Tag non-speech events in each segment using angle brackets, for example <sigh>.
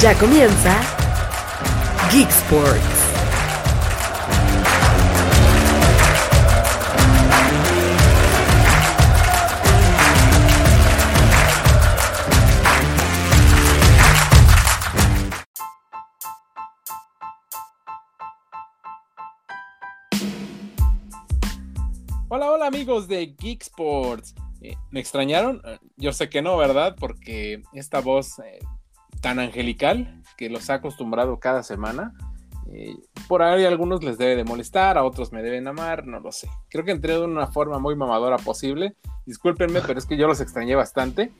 Ya comienza Geek Sports. Hola, hola amigos de Geek Sports. Eh, ¿Me extrañaron? Eh, Yo sé que no, ¿verdad? Porque esta voz eh, tan angelical que los ha acostumbrado cada semana, eh, por ahí a algunos les debe de molestar, a otros me deben amar, no lo sé. Creo que entré de una forma muy mamadora posible. Discúlpenme, pero es que yo los extrañé bastante.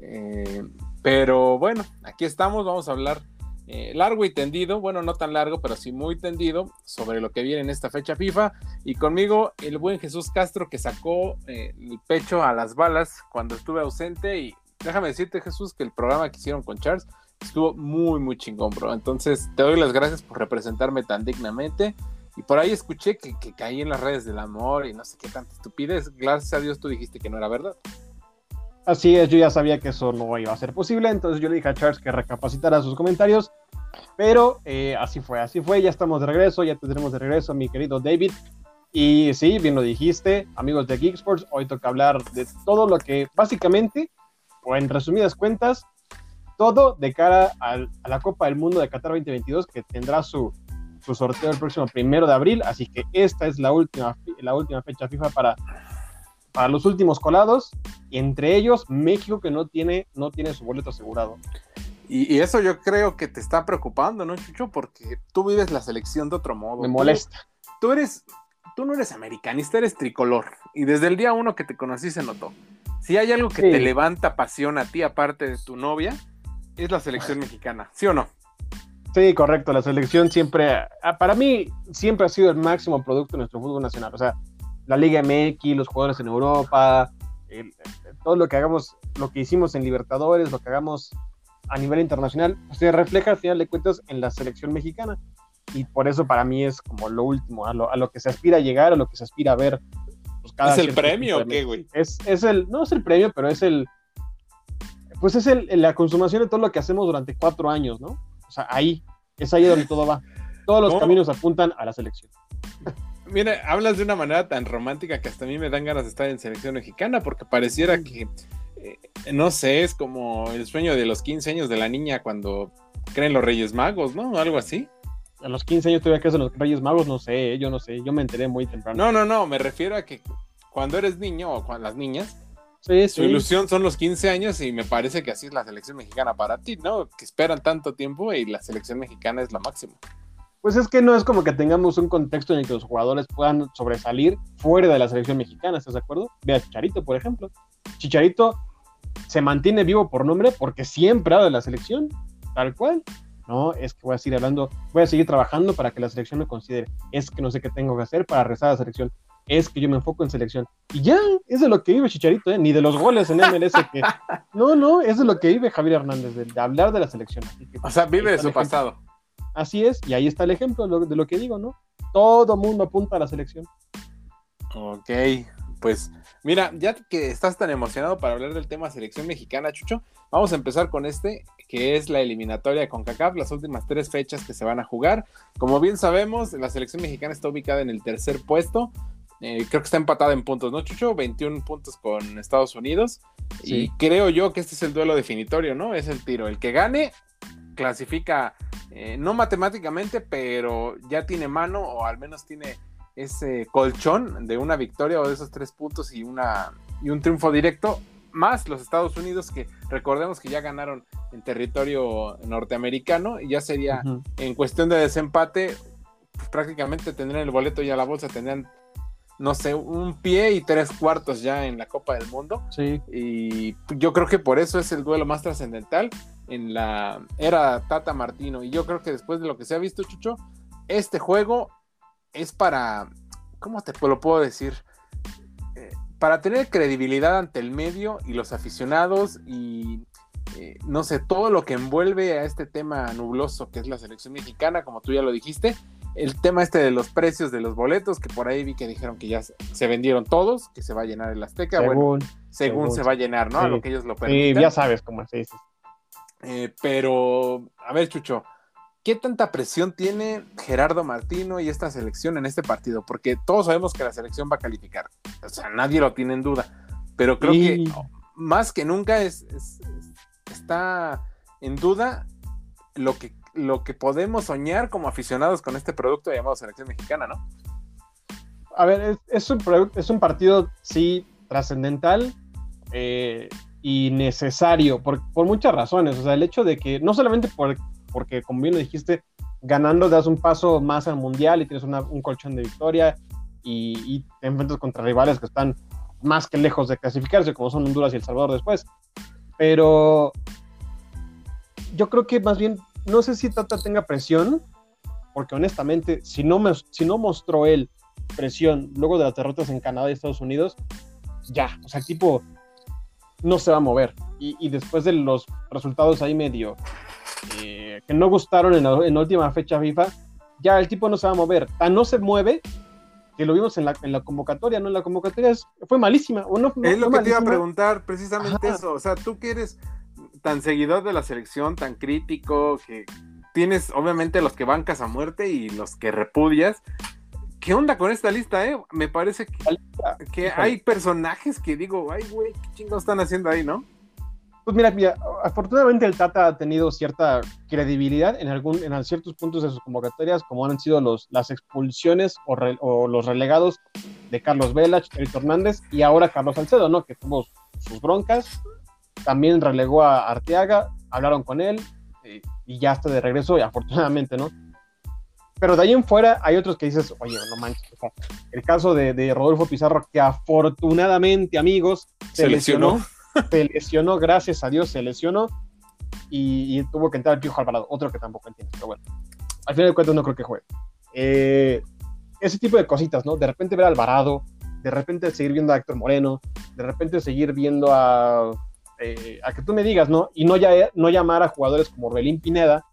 Eh, pero bueno, aquí estamos, vamos a hablar eh, largo y tendido, bueno, no tan largo, pero sí muy tendido sobre lo que viene en esta fecha FIFA. Y conmigo el buen Jesús Castro que sacó eh, el pecho a las balas cuando estuve ausente. Y déjame decirte, Jesús, que el programa que hicieron con Charles estuvo muy, muy chingón, bro. Entonces te doy las gracias por representarme tan dignamente. Y por ahí escuché que, que caí en las redes del amor y no sé qué tanta estupidez. Gracias a Dios tú dijiste que no era verdad. Así es, yo ya sabía que eso no iba a ser posible, entonces yo le dije a Charles que recapacitara sus comentarios, pero eh, así fue, así fue, ya estamos de regreso, ya tendremos de regreso a mi querido David. Y sí, bien lo dijiste, amigos de Geek Sports, hoy toca hablar de todo lo que básicamente, o en resumidas cuentas, todo de cara al- a la Copa del Mundo de Qatar 2022 que tendrá su, su sorteo el próximo primero de abril, así que esta es la última, la última fecha FIFA para, para los últimos colados, y entre ellos México que no tiene, no tiene su boleto asegurado. Y, y eso yo creo que te está preocupando, ¿no, Chucho? Porque tú vives la selección de otro modo. Me Tú- molesta. Tú eres, tú no eres americanista, eres tricolor. Y desde el día uno que te conocí se notó. Si hay algo que Sí. te levanta pasión a ti, aparte de tu novia, es la selección mexicana, ¿sí o no? Sí, correcto. La selección siempre, ah, para mí, siempre ha sido el máximo producto de nuestro fútbol nacional. O sea, la Liga MX, los jugadores en Europa, el- el- todo lo que hagamos, lo que hicimos en Libertadores, lo que hagamos a nivel internacional, pues, se refleja al final de cuentas en la selección mexicana. Y por eso para mí es como lo último, a lo, a lo que se aspira a llegar, a lo que se aspira a ver. pues, cada ¿Es el premio o qué, güey? Es, es el, no es el premio, pero es el, pues es el, la consumación de todo lo que hacemos durante cuatro años, ¿no? O sea, ahí, es ahí donde todo va. Todos los ¿Cómo? caminos apuntan a la selección. <laughs> Mira, hablas de una manera tan romántica que hasta a mí me dan ganas de estar en selección mexicana porque pareciera que, eh, no sé, es como el sueño de los 15 años de la niña cuando creen los Reyes Magos, ¿no? Algo así. A los 15 años todavía que hacen los Reyes Magos, no sé, yo no sé, yo me enteré muy temprano. No, no, no, me refiero a que cuando eres niño o cuando las niñas, sí, su sí. ilusión son los 15 años y me parece que así es la selección mexicana para ti, ¿no? Que esperan tanto tiempo y la selección mexicana es la máxima. Pues es que no es como que tengamos un contexto en el que los jugadores puedan sobresalir fuera de la selección mexicana, ¿estás de acuerdo? Ve a Chicharito, por ejemplo. Chicharito se mantiene vivo por nombre porque siempre habla de la selección, tal cual. No, es que voy a seguir hablando, voy a seguir trabajando para que la selección me considere. Es que no sé qué tengo que hacer para rezar a la selección. Es que yo me enfoco en selección. Y ya, es de lo que vive Chicharito, ¿eh? ni de los goles en MLS que... <laughs> No, no, es de lo que vive Javier Hernández, de, de hablar de la selección. Que, O sea, vive de su pasado. Así es, y ahí está el ejemplo de lo, de lo que digo, ¿no? Todo mundo apunta a la selección. Ok, pues mira, ya que estás tan emocionado para hablar del tema selección mexicana, Chucho, vamos a empezar con este, que es la eliminatoria con CACAF, las últimas tres fechas que se van a jugar. Como bien sabemos, la selección mexicana está ubicada en el tercer puesto. Eh, creo que está empatada en puntos, ¿no, Chucho? 21 puntos con Estados Unidos. Sí. Y creo yo que este es el duelo definitorio, ¿no? Es el tiro. El que gane clasifica, eh, no matemáticamente, pero ya tiene mano o al menos tiene ese colchón de una victoria o de esos tres puntos y, una, y un triunfo directo, más los Estados Unidos que recordemos que ya ganaron en territorio norteamericano y ya sería en cuestión de desempate, prácticamente tendrían el boleto ya a la bolsa, tendrían, no sé, un pie y tres cuartos ya en la Copa del Mundo. Sí, Y yo creo que por eso es el duelo más trascendental en la era Tata Martino. Y yo creo que después de lo que se ha visto, Chucho, este juego es para, ¿cómo te lo puedo decir? Eh, para tener credibilidad ante el medio y los aficionados y eh, no sé, todo lo que envuelve a este tema nubloso que es la selección mexicana, como tú ya lo dijiste, el tema este de los precios de los boletos, que por ahí vi que dijeron que ya se- vendieron todos, que se va a llenar el Azteca, bueno, según. según según, se va a llenar, ¿no? A sí. lo que ellos lo Sí, permitan. ya sabes cómo se dice. Eh, pero, a ver, Chucho, ¿qué tanta presión tiene Gerardo Martino y esta selección en este partido? Porque todos sabemos que la selección va a calificar. O sea, nadie lo tiene en duda. Pero creo Y- que más que nunca es, es- es- está en duda lo que, lo que podemos soñar como aficionados con este producto llamado selección mexicana, ¿no? A ver, es, un, es un partido, sí, trascendental eh, y necesario por, por muchas razones. O sea, el hecho de que, no solamente por, porque, como bien lo dijiste, ganando das un paso más al mundial y tienes un colchón de victoria y, y te enfrentas contra rivales que están más que lejos de clasificarse, como son Honduras y El Salvador después. Pero yo creo que más bien, no sé si Tata tenga presión, porque honestamente, si no, me, si no mostró él presión luego de las derrotas en Canadá y Estados Unidos, ya, o sea, el tipo no se va a mover. Y, y después de los resultados ahí medio eh, que no gustaron en la, en la última fecha FIFA, ya el tipo no se va a mover. Tan no se mueve que lo vimos en la, en la convocatoria, ¿no? En la convocatoria es- fue malísima. O no, no es lo que te iba a preguntar, precisamente Ajá. eso. O sea, tú que eres tan seguidor de la selección, tan crítico, que tienes obviamente los que bancas a muerte y los que repudias. ¿Qué onda con esta lista, eh? Me parece que, que hay personajes que digo, ay, güey, ¿qué chingados están haciendo ahí, no? Pues mira, mira, afortunadamente el Tata ha tenido cierta credibilidad en, algún, en ciertos puntos de sus convocatorias, como han sido los, las expulsiones o, re- o los relegados de Carlos Vela, Chicharito Hernández y ahora Carlos Salcedo, ¿no? Que tuvo sus broncas. También relegó a Arteaga, hablaron con él eh, y ya está de regreso, y <laughs> afortunadamente, ¿no? Pero de ahí en fuera hay otros que dices, oye, no manches. o sea, el caso de, de Rodolfo Pizarro, que afortunadamente, amigos, se, Se lesionó. lesionó. Se lesionó, gracias a Dios, se lesionó. Y, y tuvo que entrar el Piojo Alvarado, otro que tampoco entiendo, pero bueno. Al final de cuentas no creo que juegue. Eh, ese tipo de cositas, ¿no? De repente ver a Alvarado, de repente seguir viendo a Héctor Moreno, de repente seguir viendo a, eh, a que tú me digas, ¿no? Y no, ya, no llamar a jugadores como Orbelín Pineda,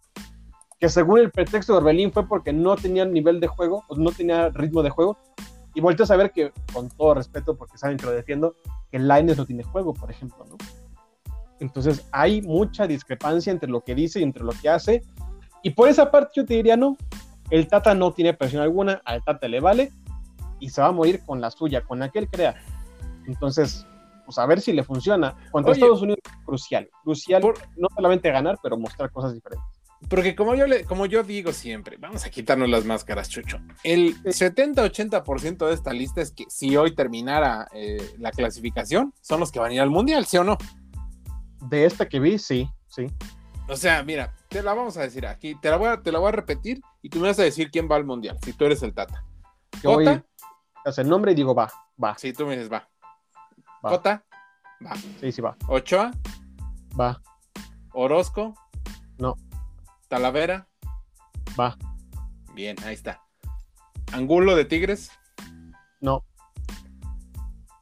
que según el pretexto de Orbelín fue porque no tenía nivel de juego, o no tenía ritmo de juego, y volteas a ver que, con todo respeto, porque saben que lo defiendo, que Laines no tiene juego, por ejemplo, ¿no? Entonces hay mucha discrepancia entre lo que dice y entre lo que hace, y por esa parte yo te diría, no, el Tata no tiene presión alguna, al Tata le vale, y se va a morir con la suya, con la que él crea. Entonces, pues a ver si le funciona. Contra Oye. Estados Unidos, crucial, crucial, Por- no solamente ganar, pero mostrar cosas diferentes. Porque como yo, le, como yo digo siempre, vamos a quitarnos las máscaras, Chucho. El 70-80% de esta lista es que si hoy terminara eh, la clasificación, son los que van a ir al Mundial, ¿sí o no? De esta que vi, sí, sí. O sea, mira, te la vamos a decir aquí, te la voy a, te la voy a repetir y tú me vas a decir quién va al Mundial, si tú eres el Tata. Yo voy, Cota, hace el nombre y digo, va, va, si tú me dices va. Va. Cota, va. sí, sí, va, Ochoa, va, Orozco, No. Talavera, va, bien, ahí está. Angulo de Tigres, no,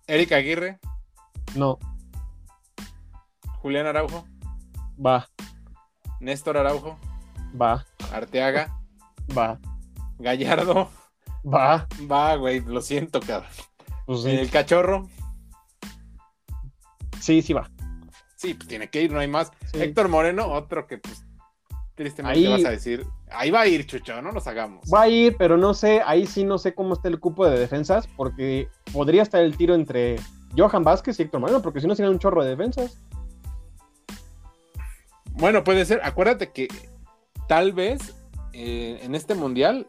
Erika Aguirre, no, Julián Araujo, va, Néstor Araujo, va, Arteaga, va, Gallardo, va, va, güey, lo siento, cabrón. pues sí, El cachorro, sí, sí va. sí, pues tiene que ir, no hay más. Sí. Héctor Moreno, otro que pues tristemente Ahí- vas a decir, ahí va a ir, Chucho, no nos hagamos. Va a ir, pero no sé, ahí sí no sé cómo está el cupo de defensas, porque podría estar el tiro entre Johan Vázquez y Héctor Moreno, porque si no serían un chorro de defensas. Bueno, puede ser, acuérdate que tal vez eh, en este mundial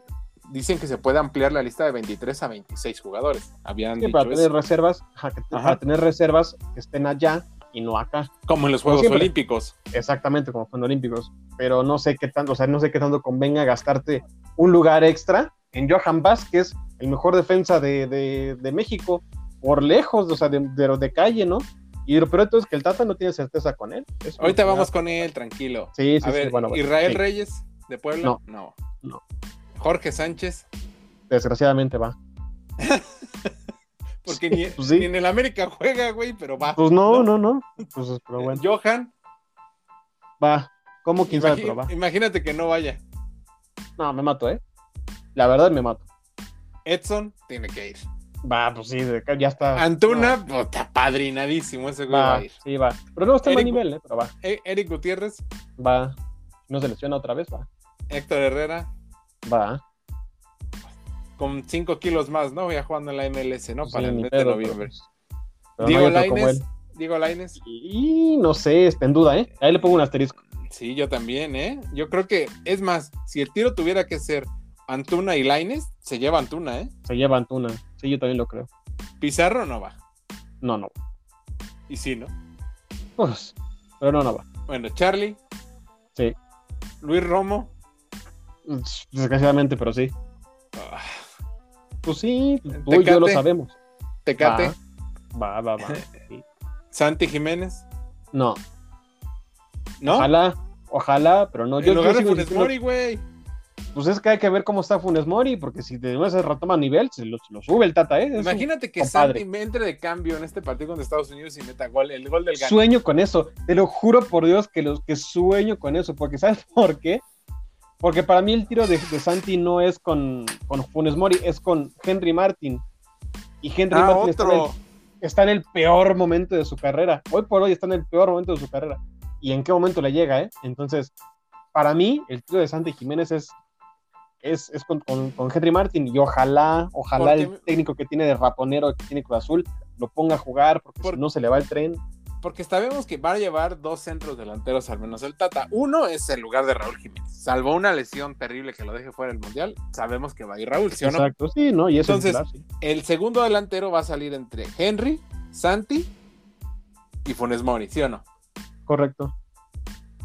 dicen que se puede ampliar la lista de 23 a 26 jugadores. Habían Sí, dicho para tener eso. reservas, ajá, que- Ajá. para tener reservas que estén allá y no acá. como en los Juegos siempre. Olímpicos. Exactamente, como fueron olímpicos. Pero no sé qué tanto, o sea, no sé qué tanto convenga gastarte un lugar extra en Johan Vázquez, el mejor defensa de, de- de México, por lejos, o sea, de, de, de calle, ¿no? Y lo peor es que el Tata no tiene certeza con él. Eso Ahorita vamos con él, tranquilo. Sí, sí, a sí, ver, bueno, bueno, Israel. Reyes de Puebla. No. no. No. Jorge Sánchez, Desgraciadamente va. <laughs> porque ni, Pues sí. ni en el América juega, güey, pero va. Pues no, no, no. Pues, pero bueno, Johan, va. ¿Cómo quién sabe? Pero va. imagínate que no vaya. No, me mato, ¿eh? La verdad me mato. Edson tiene que ir. Va, pues sí, ya está. Antuna, puta, padrinadísimo ese güey va, va, a ir. sí, va. Pero no está en buen nivel, ¿eh? Pero va, E- Eric Gutiérrez, va. No se lesiona otra vez, va. Héctor Herrera, Va. con 5 kilos más, ¿no? Ya jugando en la MLS, ¿no? Sí, Para el mes de noviembre. pero- pero no Diego como Lainez. Diego Lainez. Y no sé, está en duda, ¿eh? Ahí le pongo un asterisco. Sí, yo también, ¿eh? Yo creo que, es más, si el tiro tuviera que ser Antuna y Laines, se lleva Antuna, ¿eh? Se lleva Antuna. Sí, yo también lo creo. Pizarro no va. No, no. Y sí, ¿no? Pues, pero no, no va. Bueno, Charlie. Sí. Luis Romo. Desgraciadamente, pero sí. ah, Pues sí, tú y yo lo sabemos. Tecate. Va, va, va. <laughs> sí. Santi Jiménez. No, ¿No? ojalá, ojalá, pero no. en Yo, yo lugar de sigo Funes insistiendo- Mori, güey. Pues es que hay que ver cómo está Funes Mori, porque si de nuevo se retoma nivel, se lo, sube el Tata, ¿eh? Es un Imagínate que compadre. Santi me entre de cambio en este partido contra Estados Unidos y meta gol, el gol del gane. Sueño con eso, te lo juro por Dios que, los, que sueño con eso, porque ¿sabes por qué? Porque para mí el tiro de, de Santi no es con, con Funes Mori, es con Henry Martin. Y Henry Ah, Martin está en, el, otro. está en el peor momento de su carrera. Hoy por hoy está en el peor momento de su carrera. ¿Y en qué momento le llega, eh? Entonces, para mí, el tiro de Santi Jiménez es, es, es con, con- con Henry Martin. Y ojalá, ojalá el técnico que tiene de raponero, que tiene Cruz Azul, lo ponga a jugar, porque Por- si no se le va el tren. Porque sabemos que va a llevar dos centros delanteros al menos el Tata. Uno es el lugar de Raúl Jiménez. Salvo una lesión terrible que lo deje fuera del Mundial, sabemos que va a ir Raúl, ¿sí o no? Exacto, sí, ¿no? Y eso Entonces, es titular, sí. El segundo delantero va a salir entre Henry, Santi y Funes Mori, ¿sí o no? correcto.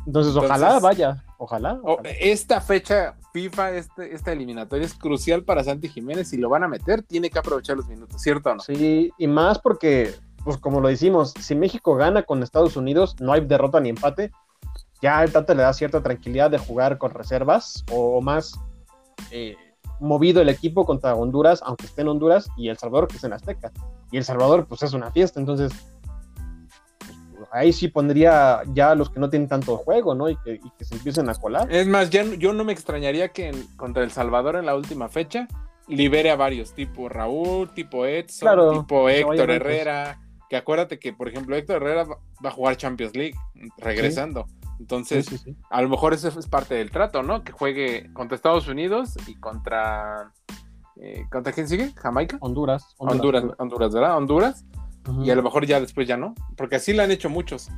Entonces, Entonces- ojalá vaya, ojalá. Esta fecha FIFA, este, esta eliminatoria es crucial para Santi Jiménez. Si lo van a meter, tiene que aprovechar los minutos, ¿cierto o no? Sí, y más porque, pues como lo decimos, si México gana con Estados Unidos, no hay derrota ni empate, ya el Tata le da cierta tranquilidad de jugar con reservas o más eh, movido el equipo contra Honduras, aunque esté en Honduras, y El Salvador, que es en Azteca. Y El Salvador, pues es una fiesta, entonces pues, ahí sí pondría ya a los que no tienen tanto juego, ¿no? Y que, y que se empiecen a colar. Es más, ya, no- yo no me extrañaría que en- contra El Salvador en la última fecha libere a varios, tipo Raúl, tipo Edson, Claro, tipo que se Héctor. Herrera. Que acuérdate que, por ejemplo, Héctor Herrera va a jugar Champions League regresando. Sí, Entonces, sí, sí. a lo mejor eso es parte del trato, ¿no? Que juegue contra Estados Unidos y contra. eh, ¿Contra quién sigue? ¿Jamaica? Honduras. Honduras, Honduras, ¿verdad? Honduras. Y a lo mejor ya después ya no. Porque así lo han hecho muchos.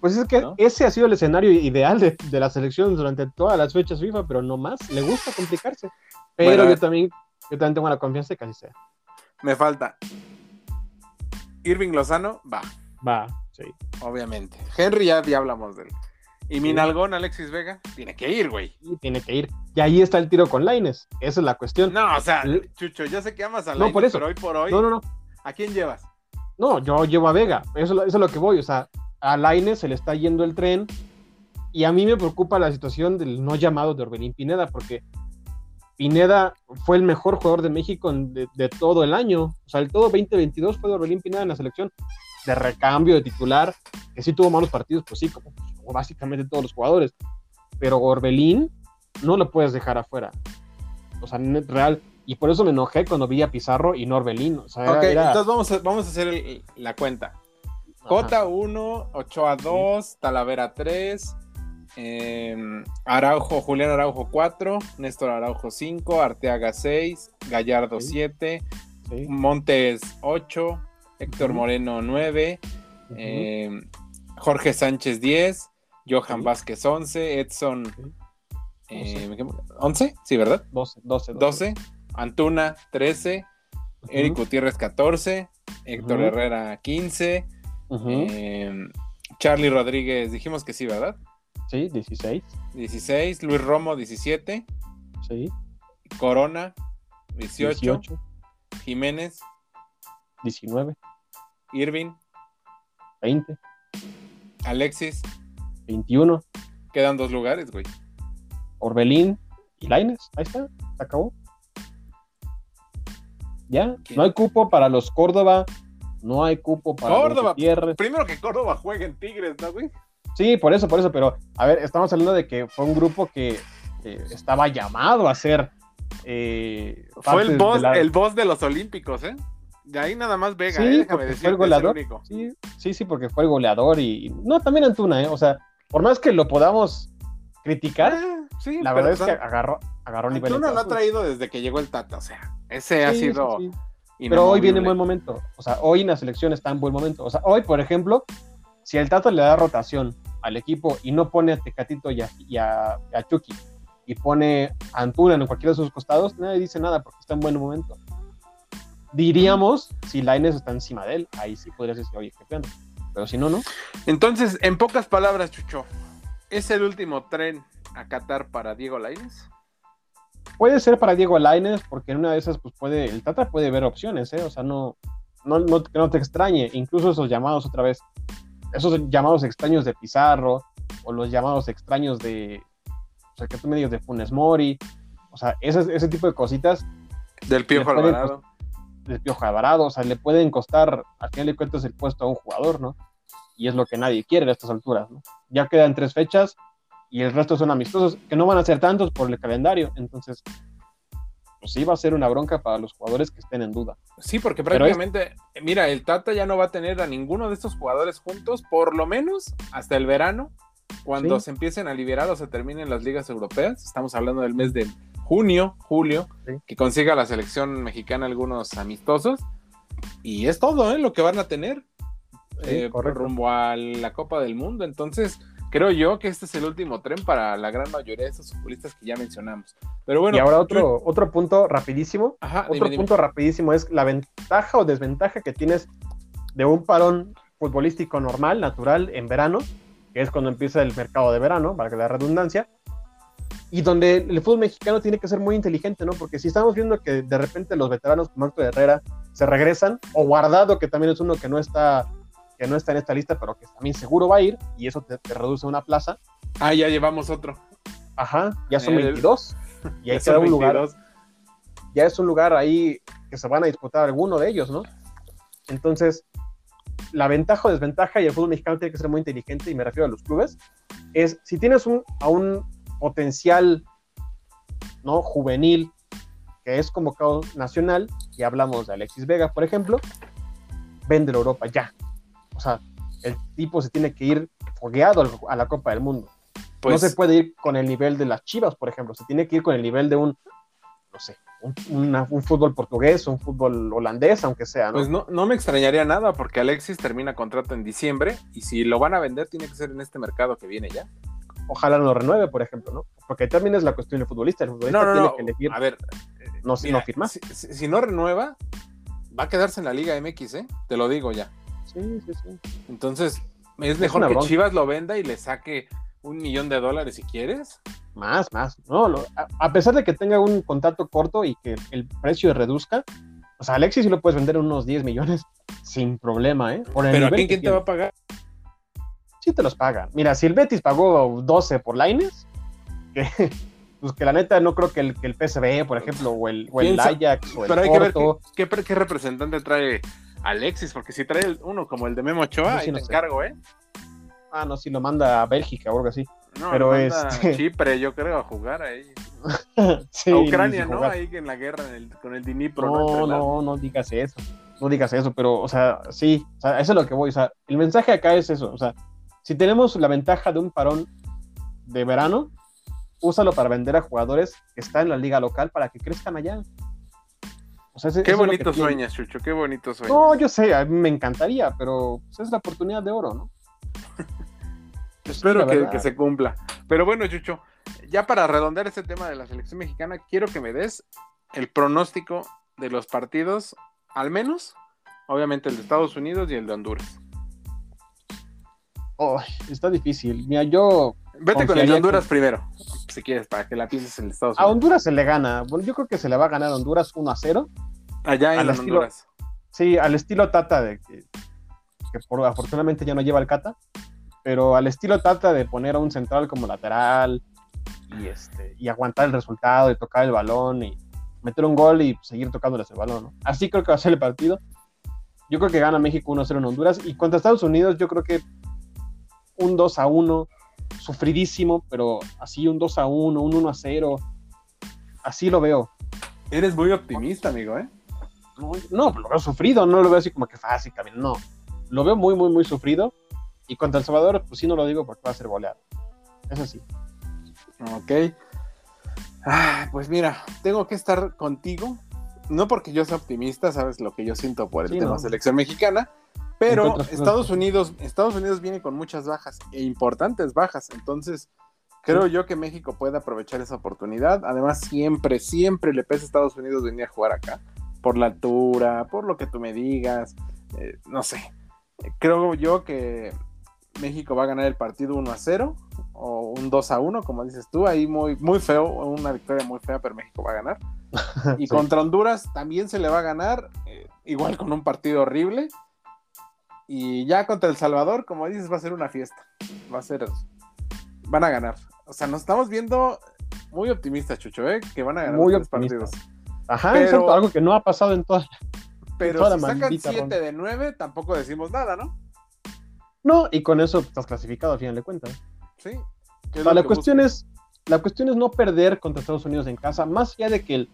Pues es que ¿no? ese ha sido el escenario ideal de, de la selección durante todas las fechas FIFA, pero no más. Le gusta complicarse. Pero Bueno, yo ver. también, yo también tengo la confianza de que así sea. Me falta. Irving Lozano, va, Va, sí. obviamente. Henry ya, ya hablamos de él. Y mi nalgón, Alexis Vega, tiene que ir, güey. Y tiene que ir. Y ahí está el tiro con Laines. Esa es la cuestión. No, o sea, Chucho, yo sé que amas a No, Lainez, por eso. pero hoy por hoy, No, no, no. ¿a quién llevas? No, yo llevo a Vega. Eso, es lo- eso es lo que voy. O sea, a Laines se le está yendo el tren. Y a mí me preocupa la situación del no llamado de Orbelín Pineda, porque Pineda fue el mejor jugador de México en- de, de todo el año. O sea, el todo 2022 fue de Orbelín Pineda en la selección. De recambio, de titular, que sí tuvo malos partidos, pues sí, como, como básicamente todos los jugadores. Pero Orbelín no lo puedes dejar afuera. O sea, real. Y por eso me enojé cuando vi a Pizarro y no Orbelín. O sea, ok, era- entonces vamos a, vamos a hacer el- la cuenta. Cota 1, Ochoa 2, Talavera 3, eh, Araujo, Julián Araujo 4, Néstor Araujo 5, Arteaga 6, Gallardo Sí. 7, Sí. Montes 8, Héctor Ujú. Moreno 9, Ujú. eh, Jorge Sánchez 10, Johan Sí. Vázquez 11, Edson Sí. eh, ¿qué- 11, sí, ¿verdad? 12, 12, 12, Antuna 13, Ujú, Eric Gutiérrez 14, Héctor. Herrera 15, ujú. eh, Charlie Rodríguez, dijimos que sí, ¿verdad? Sí, 16. 16, Luis Romo 17, Sí. Corona 18, 18. Jiménez, 19. Irving, 20. Alexis, 21. quedan dos lugares, güey. Orbelín y Laines. Ahí está. Se acabó. Ya. ¿Qué? No hay cupo para los Córdoba. No hay cupo para los Córdoba. Gutiérrez. Primero que Córdoba juegue en Tigres, ¿no, güey? Sí, por eso, por eso. Pero, a ver, estamos hablando de que fue un grupo que, que estaba llamado a ser eh, Fue el boss, la- el boss de los Olímpicos, ¿eh? De ahí nada más Vega, Sí, ¿eh? Déjame decirte, fue el goleador. Sí, sí, sí, porque fue el goleador y, y- no, también Antuna, ¿eh? O sea, por más que lo podamos criticar, Eh, sí, la verdad es que agarró, agarró nivel. Antuna lo ha traído desde que llegó el Tata, o sea, ese ha Sí, sido sí. Pero hoy viene en buen momento. O sea, hoy en la selección está en buen momento. O sea, hoy, por ejemplo, si el Tata le da rotación al equipo y no pone a Tecatito y a, y a- a Chucky y pone a Antuna en cualquiera de sus costados, nadie dice nada porque está en buen momento. Diríamos si Laines está encima de él, ahí sí podrías decir, oye, qué pena. Pero si no, no. Entonces, en pocas palabras, Chucho, ¿es el último tren a Qatar para Diego Lainez? Puede ser para Diego Laines, porque en una de esas, pues puede, el Tata puede ver opciones, ¿eh? O sea, no, no, no te extrañe. Incluso esos llamados otra vez, esos llamados extraños de Pizarro, o los llamados extraños de, o sea, que tú me digas de Funes Mori, o sea, ese, ese tipo de cositas Del Piojo Alvarado. del Piojo Alvarado, o sea, le pueden costar, al final de cuentas, el puesto a un jugador, ¿no? Y es lo que nadie quiere a estas alturas, ¿no? Ya quedan tres fechas y el resto son amistosos, que no van a ser tantos por el calendario, entonces, pues sí va a ser una bronca para los jugadores que estén en duda. Sí, porque es- prácticamente, mira, el Tata ya no va a tener a ninguno de estos jugadores juntos, por lo menos hasta el verano, cuando Sí. se empiecen a liberar o se terminen las ligas europeas. Estamos hablando del mes de junio, julio, Sí. que consiga la selección mexicana algunos amistosos. Y es todo, ¿eh? Lo que van a tener Sí, eh, rumbo a la Copa del Mundo. Entonces, creo yo que este es el último tren para la gran mayoría de esos futbolistas que ya mencionamos. Pero bueno, y ahora otro, otro punto rapidísimo, Ajá, otro dime, dime. punto rapidísimo es la ventaja o desventaja que tienes de un parón futbolístico normal, natural, en verano, que es cuando empieza el mercado de verano, para que la redundancia, y donde el fútbol mexicano tiene que ser muy inteligente, ¿no? Porque si estamos viendo que de repente los veteranos como Héctor Herrera se regresan, o Guardado, que también es uno que no está que no está en esta lista, pero que también seguro va a ir, y eso te, te reduce una plaza, Ah, ya llevamos otro. ajá, ya son El- 22, y ahí Ya queda un lugar 22. ya es un lugar ahí que se van a disputar alguno de ellos, ¿no? Entonces, la ventaja o desventaja, y el fútbol mexicano tiene que ser muy inteligente, y me refiero a los clubes, es si tienes un, a un potencial ¿no? juvenil que es convocado nacional, y hablamos de Alexis Vega, por ejemplo, vende Europa ya. O sea, el tipo se tiene que ir fogueado a la Copa del Mundo Pues, no se puede ir con el nivel de las Chivas, por ejemplo. Se tiene que ir con el nivel de un, no sé, un, una- un fútbol portugués, un fútbol holandés, aunque sea, ¿no? pues no, no me extrañaría nada porque Alexis termina contrato en diciembre y si lo van a vender tiene que ser en este mercado que viene ya. Ojalá no lo renueve, por ejemplo, ¿no? Porque también es la cuestión del futbolista. El futbolista No, no, tiene no. que elegir A ver, no, mira, no firmar. Si- si no renueva, va a quedarse en la Liga MX, ¿eh? Te lo digo ya. Sí, sí, sí. Entonces, es mejor que bronca. Chivas lo venda y le saque un millón de dólares si quieres. Más, más. No, lo- a, a pesar de que tenga un contrato corto y que el precio reduzca, o sea, Alexis sí lo puedes vender en unos 10 millones sin problema, ¿eh? Por el Pero ¿a quién, quién te va a pagar? sí te los pagan. Mira, si el Betis pagó 12 por Laines, <laughs> que, pues que la neta no creo que el, que el PSV, por ejemplo, o el, o el Ajax, o el Pero hay que ver Porto, qué, qué- qué representante trae Alexis, porque si trae uno como el de Memo Ochoa, ahí no te encargo, ¿eh? ah, no, si lo manda a Bélgica o algo así. No, Pero lo manda este- a Chipre, yo creo, a jugar ahí. <laughs> Sí, a Ucrania, ni ¿no? Ahí en la guerra en el- con el Dnipro, ¿no? No, no digas eso. No digas eso, pero, o sea, sí, o sea, eso es lo que voy. O sea, el mensaje acá es eso. O sea, si tenemos la ventaja de un parón de verano, úsalo para vender a jugadores que están en la liga local para que crezcan allá. O sea, ese- Qué bonito sueñas, Chucho, qué bonito sueñas. No, yo sé, a mí me encantaría, pero pues, es la oportunidad de oro, ¿no? <laughs> Pues, Espero que, se cumpla. Pero bueno, Chucho, ya para redondear este tema de la selección mexicana, quiero que me des el pronóstico de los partidos, al menos, obviamente el de Estados Unidos y el de Honduras. Oh, está difícil. Mira, yo Vete con el de Honduras primero, si quieres, para que la pienses de Estados a Unidos. Honduras se le gana. Bueno, yo creo que se le va a ganar a Honduras 1 a 0. Allá en al estilo- Honduras. Sí, al estilo Tata, de que, que por, afortunadamente ya no lleva el Cata, pero al estilo Tata de poner a un central como lateral y, este, y aguantar el resultado, y tocar el balón y meter un gol y seguir tocándoles el balón. ¿no? Así creo que va a ser el partido. Yo creo que gana México 1-0 en Honduras y contra Estados Unidos yo creo que un 2 a 1, sufridísimo, pero así un 2 a 1, un 1 a 0, así lo veo. Eres muy optimista, amigo, ¿eh? No, lo veo sufrido, no lo veo así como que fácil, no. Lo veo muy, muy, muy sufrido. Y contra El Salvador, pues sí no lo digo porque va a ser goleado. Eso sí. Ok. Ah, pues mira, tengo que estar contigo. No porque yo sea optimista, sabes lo que yo siento por el tema selección mexicana, pero Estados Unidos, Estados Unidos viene con muchas bajas e importantes bajas. Entonces, creo yo que México puede aprovechar esa oportunidad. Además, siempre, siempre le pesa a Estados Unidos venir a jugar acá. Por la altura, por lo que tú me digas. Eh, no sé. Creo yo que México va a ganar el partido 1 a 0 o un 2 a 1, como dices tú, ahí muy, muy feo, una victoria muy fea, pero México va a ganar. <laughs> Y contra Honduras también se le va a ganar, eh, igual con un partido horrible. Y ya contra El Salvador, como dices, va a ser una fiesta. Va a ser. Van a ganar. O sea, nos estamos viendo muy optimistas, Chucho, ¿eh? Que van a ganar muy los partidos. Ajá, pero, algo que no ha pasado en toda. Pero si sacan 7 de 9, tampoco decimos nada, ¿no? No, y con eso estás clasificado al final de cuentas. Sí. la, cuestión es, la cuestión es no perder contra Estados Unidos en casa, más allá de que,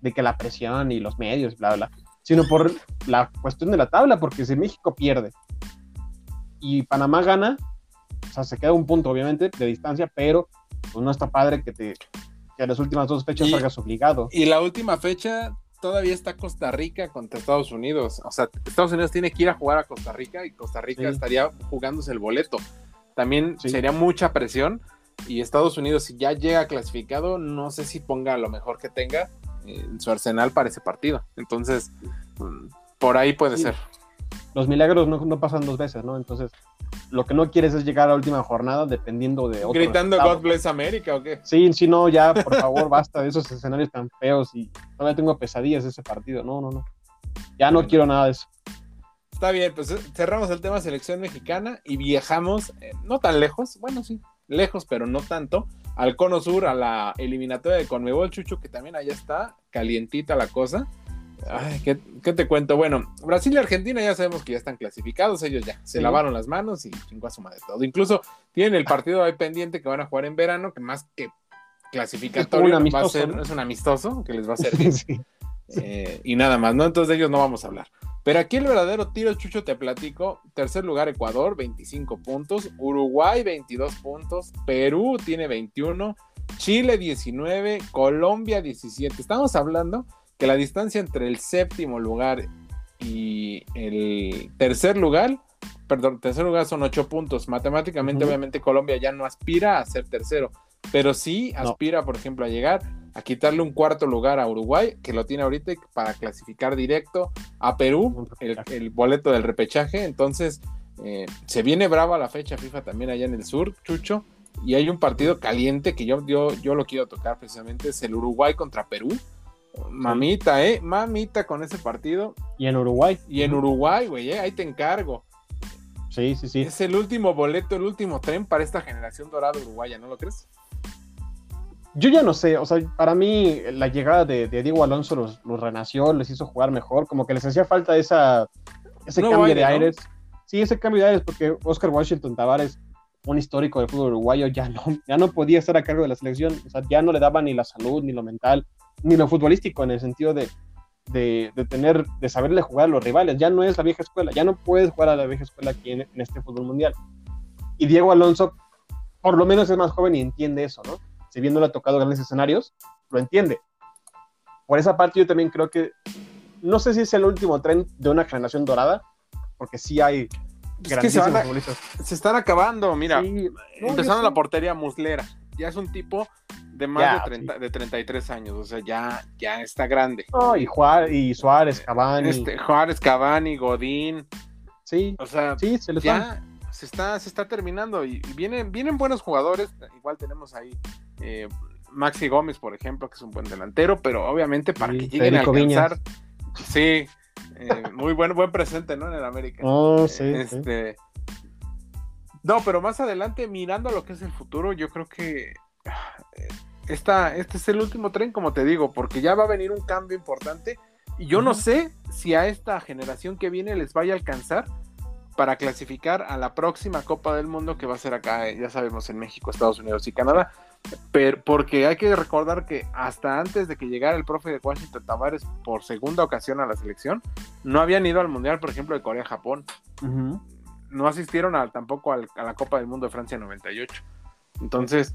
de que la presión y los medios, bla, bla, sino por la cuestión de la tabla, porque si México pierde y Panamá gana, o sea, se queda un punto, obviamente, de distancia, pero pues, no está padre que te que a las últimas dos fechas salgas obligado. Y la última fecha todavía está Costa Rica contra Estados Unidos. O sea, Estados Unidos tiene que ir a jugar a Costa Rica y Costa Rica estaría jugándose el boleto. También sería mucha presión. Y Estados Unidos, si ya llega clasificado, no sé si ponga lo mejor que tenga en su arsenal para ese partido. Entonces, mm, por ahí puede ser. Los milagros no, no, pasan dos veces, ¿no? Entonces, lo que no quieres es llegar a la última jornada dependiendo de otro Gritando God bless America o qué? Sí, sí, no, ya, por favor, <laughs> basta de esos escenarios tan feos y todavía tengo pesadillas de ese partido. No, no, no. Ya no quiero nada de eso. Está bien, pues eh, cerramos el tema selección mexicana y viajamos, eh, no tan lejos, bueno, sí, lejos, pero no tanto, al Cono Sur, a la eliminatoria de Conmebol Chucho, que también allá está, calientita la cosa. Ay, ¿qué, te cuento? Bueno, Brasil y Argentina ya sabemos que ya están clasificados, ellos ya se lavaron las manos y chingó a su madre todo. Incluso tienen el partido ahí pendiente que van a jugar en verano, que más que clasificatorio es, va a ser, es un amistoso que les va a servir. <laughs> Eh, y nada más, ¿no? Entonces de ellos no vamos a hablar. Pero aquí el verdadero tiro, Chucho, te platico. Tercer lugar, Ecuador, 25 puntos. Uruguay, 22 puntos. Perú tiene 21. Chile, 19. Colombia, 17. Estamos hablando que la distancia entre el séptimo lugar y el tercer lugar, perdón, tercer lugar son ocho puntos. Matemáticamente, obviamente, Colombia ya no aspira a ser tercero, pero sí aspira, por ejemplo, a llegar a quitarle un cuarto lugar a Uruguay, que lo tiene ahorita para clasificar directo a Perú, el, boleto del repechaje. Entonces, eh, se viene brava la fecha FIFA también allá en el sur, Chucho. Y hay un partido caliente que yo, yo, yo lo quiero tocar precisamente, es el Uruguay contra Perú. Mamita, ¿eh? Mamita con ese partido. Y en Uruguay. Y en Uruguay, güey, ¿eh? Ahí te encargo. Sí, sí, sí. Es el último boleto, el último tren para esta generación dorada uruguaya, ¿no lo crees? Yo ya no sé, o sea, para mí la llegada de, Diego Alonso los, renació, les hizo jugar mejor, como que les hacía falta esa, ese cambio de aires. Sí, ese cambio de aires, porque Oscar Washington Tavares, un histórico del fútbol uruguayo, ya no, ya no podía estar a cargo de la selección, o sea, ya no le daba ni la salud, ni lo mental, ni lo futbolístico en el sentido de, de, tener, de saberle jugar a los rivales. Ya no es la vieja escuela, ya no puedes jugar a la vieja escuela aquí en, este fútbol mundial. Y Diego Alonso, por lo menos es más joven y entiende eso, ¿no? Si bien no le ha tocado grandes escenarios, lo entiende. Por esa parte yo también creo que, no sé si es el último tren de una generación dorada, porque sí hay es que se, se, están acabando, mira, empezando la portería Muslera, ya es un tipo de más de, 30, de 33 años, o sea, ya, ya está grande. y, Juárez, y Suárez, Cavani. Este, Juárez, Cavani, Godín. Sí, o sea, sí, se ya se está, se está terminando y, vienen, vienen buenos jugadores. Igual tenemos ahí eh, Maxi Gómez, por ejemplo, que es un buen delantero, pero obviamente para que lleguen a alcanzar. Sí, eh, muy buen, buen presente, ¿no? En el América. Oh, sí, este, No, pero más adelante, mirando lo que es el futuro, yo creo que esta, este es el último tren, como te digo, porque ya va a venir un cambio importante. Y yo no sé si a esta generación que viene les vaya a alcanzar para clasificar a la próxima Copa del Mundo que va a ser acá, eh, ya sabemos, en México, Estados Unidos y Canadá. Pero, porque hay que recordar que hasta antes de que llegara el profe de Washington Tavares por segunda ocasión a la selección, no habían ido al Mundial, por ejemplo, de Corea-Japón. No asistieron tampoco a la Copa del Mundo de Francia 98. Entonces,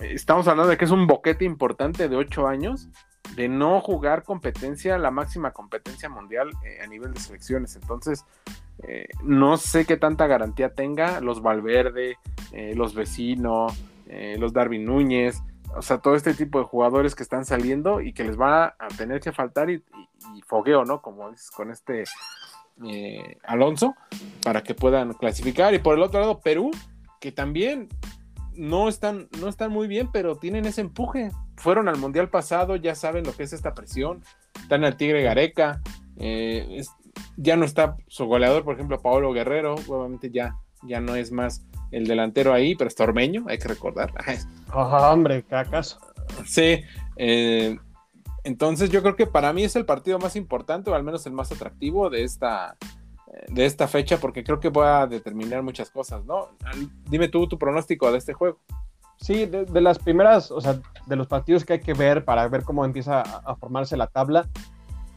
estamos hablando de que es un boquete importante de ocho años de no jugar competencia, la máxima competencia mundial eh, a nivel de selecciones. Entonces, eh, no sé qué tanta garantía tenga los Valverde, eh, los vecinos, los Darwin Núñez, o sea, todo este tipo de jugadores que están saliendo y que les va a tener que faltar y, fogueo, ¿no? Como dices con este Alonso, para que puedan clasificar. Y por el otro lado, Perú, que también no están, no están muy bien, pero tienen ese empuje. Fueron al Mundial pasado, ya saben lo que es esta presión. Están al Tigre Gareca. Eh, ya no está su goleador, por ejemplo, Paolo Guerrero. Obviamente ya, ya no es más el delantero ahí, pero es Tormeño, hay que recordar. <laughs> Oh, hombre, qué acaso. Sí. Eh, entonces yo creo que para mí es el partido más importante, o al menos el más atractivo de esta, de esta fecha porque creo que va a determinar muchas cosas, ¿no? Dime tú tu pronóstico de este juego. Sí, de, las primeras, o sea, de los partidos que hay que ver para ver cómo empieza a, formarse la tabla,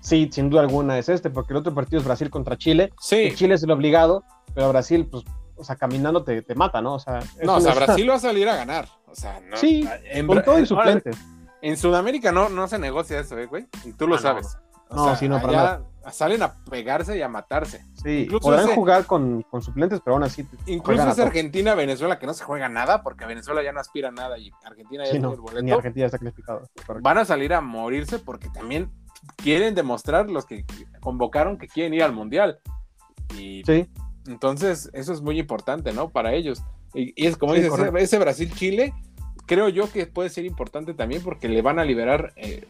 sí, sin duda alguna es este, porque el otro partido es Brasil contra Chile. Sí. Chile es el obligado, pero Brasil, pues, o sea, caminando te, te mata, ¿no? O sea, no, o sea, Brasil va a salir a ganar. O sea, no, sí, en, con todo y suplentes. En Sudamérica no, no se negocia eso, ¿eh, güey? Y tú lo ah, sabes. No, sí, no, para nada. Salen a pegarse y a matarse. Sí, incluso podrán jugar con, suplentes, pero aún así. Incluso es Argentina-Venezuela que no se juega nada porque Venezuela ya no aspira a nada y Argentina ya tiene el boleto. Ni Argentina está clasificado. Van a salir a morirse porque también quieren demostrar los que convocaron que quieren ir al mundial. Y sí. entonces, eso es muy importante, ¿no? Para ellos. Y, es como dices, ese, Brasil-Chile, creo yo que puede ser importante también porque le van a liberar. Eh,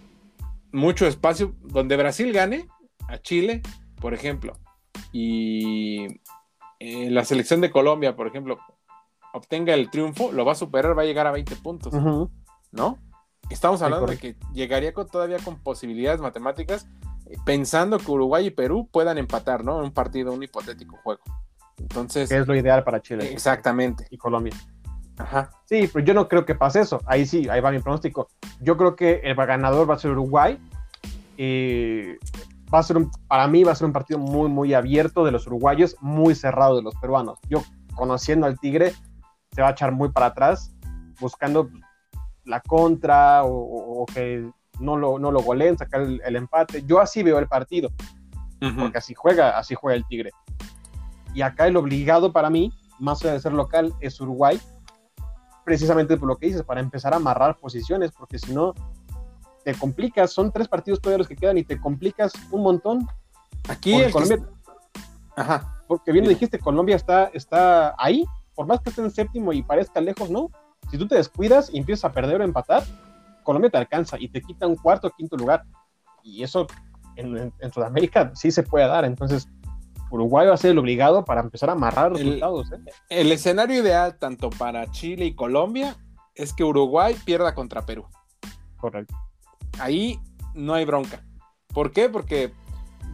mucho espacio donde Brasil gane a Chile, por ejemplo, y eh, la selección de Colombia, por ejemplo, obtenga el triunfo, lo va a superar, va a llegar a 20 puntos, ¿no? Estamos hablando de que llegaría con, todavía con posibilidades matemáticas, eh, pensando que Uruguay y Perú puedan empatar, ¿no? En un partido, un hipotético juego. Entonces. Que es lo ideal para Chile. Exactamente. Y Colombia. Ajá. Sí, pero yo no creo que pase eso. Ahí sí, ahí va mi pronóstico. Yo creo que el ganador va a ser Uruguay. y va a ser para mí va a ser un partido muy, muy abierto de los uruguayos, muy cerrado de los peruanos. Yo, conociendo al Tigre, se va a echar muy para atrás, buscando la contra o, que no lo, no lo goleen, sacar el, empate. Yo así veo el partido, porque así juega, así juega el Tigre. Y acá el obligado para mí, más allá de ser local, es Uruguay, precisamente por lo que dices, para empezar a amarrar posiciones, porque si no, te complicas, son tres partidos todavía los que quedan y te complicas un montón. Aquí el Colombia, Ajá. Porque bien dijiste, Colombia está, está ahí, por más que esté en séptimo y parezca lejos, ¿no? Si tú te descuidas y empiezas a perder o empatar, Colombia te alcanza y te quita un cuarto o quinto lugar. Y eso en, Sudamérica sí se puede dar. Entonces, Uruguay va a ser el obligado para empezar a amarrar resultados. ¿eh? El escenario ideal, tanto para Chile y Colombia, es que Uruguay pierda contra Perú. Correcto. Ahí no hay bronca. ¿Por qué? Porque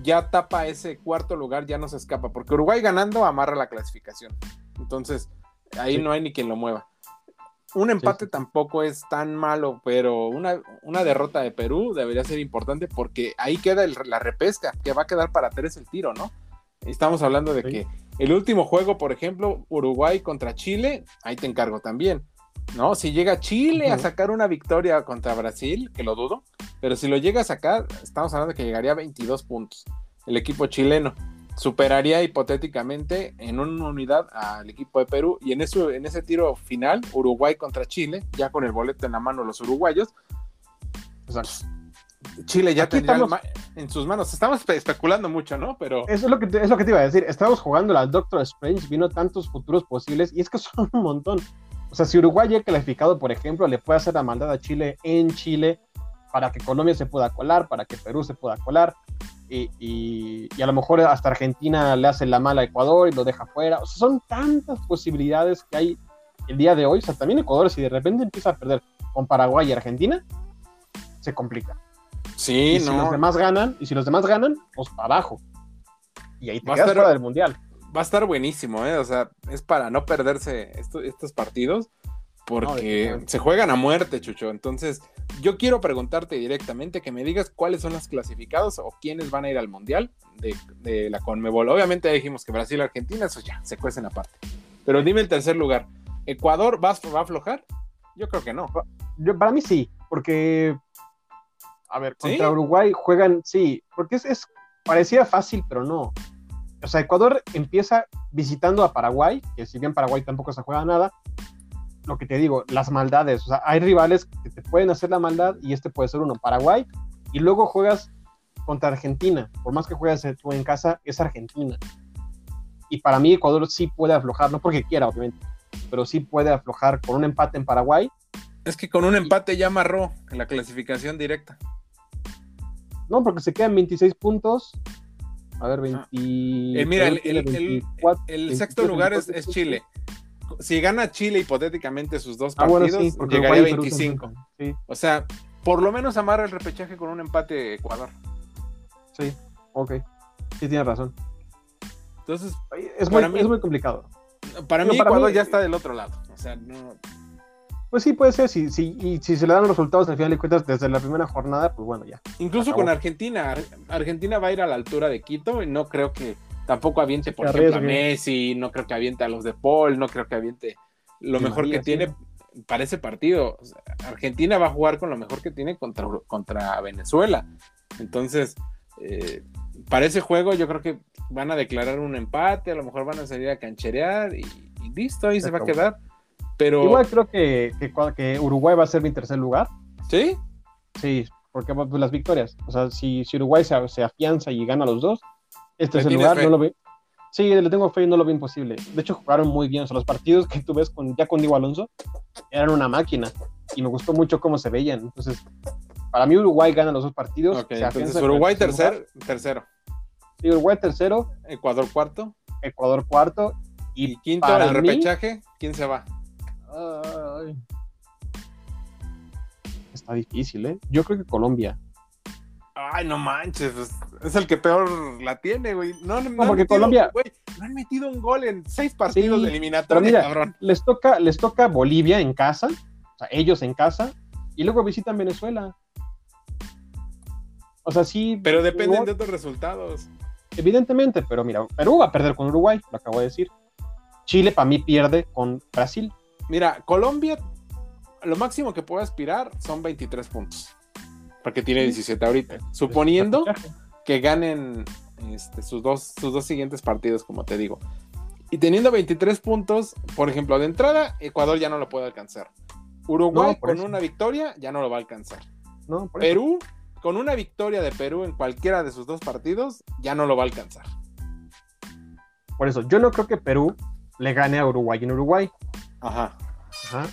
ya tapa ese cuarto lugar, ya no se escapa. Porque Uruguay ganando amarra la clasificación. Entonces, ahí no hay ni quien lo mueva. Un empate tampoco es tan malo, pero una, una, derrota de Perú debería ser importante porque ahí queda la repesca, que va a quedar para tres el tiro, ¿no? Estamos hablando de que el último juego, por ejemplo, Uruguay contra Chile, ahí te encargo también. ¿No? Si llega Chile a sacar una victoria contra Brasil, que lo dudo, pero si lo llega a sacar, estamos hablando de que llegaría a 22 puntos. El equipo chileno superaría hipotéticamente en una unidad al equipo de Perú y en, eso, en ese tiro final, Uruguay contra Chile, ya con el boleto en la mano los uruguayos, Chile ya tendría en sus manos. Estamos especulando mucho, ¿no? Pero. Eso es lo que te, es lo que te iba a decir. Estamos jugando la Doctor Strange, vino tantos futuros posibles y es que <laughs> son un montón. O sea, si Uruguay ya calificado, por ejemplo, le puede hacer la maldad a Chile en Chile para que Colombia se pueda colar, para que Perú se pueda colar. Y, y, a lo mejor hasta Argentina le hace la mala a Ecuador y lo deja fuera. O sea, son tantas posibilidades que hay el día de hoy. O sea, también Ecuador, si de repente empieza a perder con Paraguay y Argentina, se complica. Sí, no. Si los demás ganan, y si los demás ganan, pues para abajo. Y ahí te quedas fuera del mundial. Va a estar buenísimo, ¿eh? O sea, es para no perderse estos partidos, Porque se juegan a muerte, Chucho. Entonces, yo quiero preguntarte directamente que me digas cuáles son los clasificados o quiénes van a ir al Mundial de, la Conmebol. Obviamente dijimos que Brasil y Argentina, eso ya, se cuecen aparte. Pero dime el tercer lugar. ¿Ecuador va, a aflojar? Yo creo que no. Yo, para mí sí, porque, a ver, contra Uruguay juegan, sí, porque es, es, parecía fácil, pero no. O sea, Ecuador empieza visitando a Paraguay, que si bien Paraguay tampoco se juega nada, lo que te digo, las maldades. O sea, hay rivales que te pueden hacer la maldad y este puede ser uno, Paraguay, y luego juegas contra Argentina. Por más que juegues tú en casa, es Argentina. Y para mí Ecuador sí puede aflojar, no porque quiera, obviamente, pero sí puede aflojar con un empate en Paraguay. Es que con un empate ya amarró en la clasificación directa. No, porque se quedan 26 puntos. A ver, 20. Eh, mira, el, sexto lugar es, es Chile si gana Chile hipotéticamente sus dos ah, partidos, llegaría a 25. O sea, por lo menos amarra el repechaje con un empate Ecuador. Sí, ok. Sí, tienes razón. Entonces, es muy, es muy complicado. Para mí, Ecuador ya está del otro lado. O sea, no. Pues sí, puede ser. Si, si, y si se le dan los resultados al final de cuentas desde la primera jornada, pues bueno, ya. Incluso con Argentina. Argentina va a ir a la altura de Quito y no creo que Tampoco aviente, por ejemplo, a Messi, no creo que aviente a los de Paul, no creo que aviente lo mejor que tiene para ese partido. Argentina va a jugar con lo mejor que tiene contra, contra Venezuela. Entonces, eh, para ese juego yo creo que van a declarar un empate, a lo mejor van a salir a cancherear y, listo, ahí se, va a quedar. Pero... Igual creo que, que, Uruguay va a ser mi tercer lugar. ¿Sí? Sí, porque pues, las victorias. O sea, si, si Uruguay se, se, afianza y gana los dos, este es el lugar, no lo ve. Sí, le tengo fe y no lo veo imposible. De hecho, jugaron muy bien. O sea, los partidos que tú ves con, ya con Diego Alonso eran una máquina. Y me gustó mucho cómo se veían. Entonces, para mí Uruguay gana los dos partidos. entonces Uruguay tercer, tercero. Sí, Uruguay tercero. Ecuador cuarto. Ecuador cuarto. Y, quinto, en el repechaje, ¿quién se va? está difícil, ¿eh? Yo creo que Colombia. Ay, no manches, pues, es el que peor la tiene, güey. No, no, no porque Colombia. Güey, no han metido un gol en seis partidos de eliminatoria, cabrón. Les toca, les toca Bolivia en casa, o sea, ellos en casa, y luego visitan Venezuela. O sea, sí. Pero dependen de otros resultados. Evidentemente, pero mira, Perú va a perder con Uruguay, lo acabo de decir. Chile para mí pierde con Brasil. Mira, Colombia, lo máximo que puede aspirar son 23 puntos porque tiene 17 ahorita. Suponiendo que ganen este, sus, dos, sus dos siguientes partidos, como te digo. Y teniendo 23 puntos, por ejemplo, de entrada, Ecuador ya no lo puede alcanzar. Uruguay con una victoria ya no lo va a alcanzar. Perú, con una victoria de Perú en cualquiera de sus dos partidos, ya no lo va a alcanzar. Por eso, yo no creo que Perú le gane a Uruguay en Uruguay. Ajá. Ajá.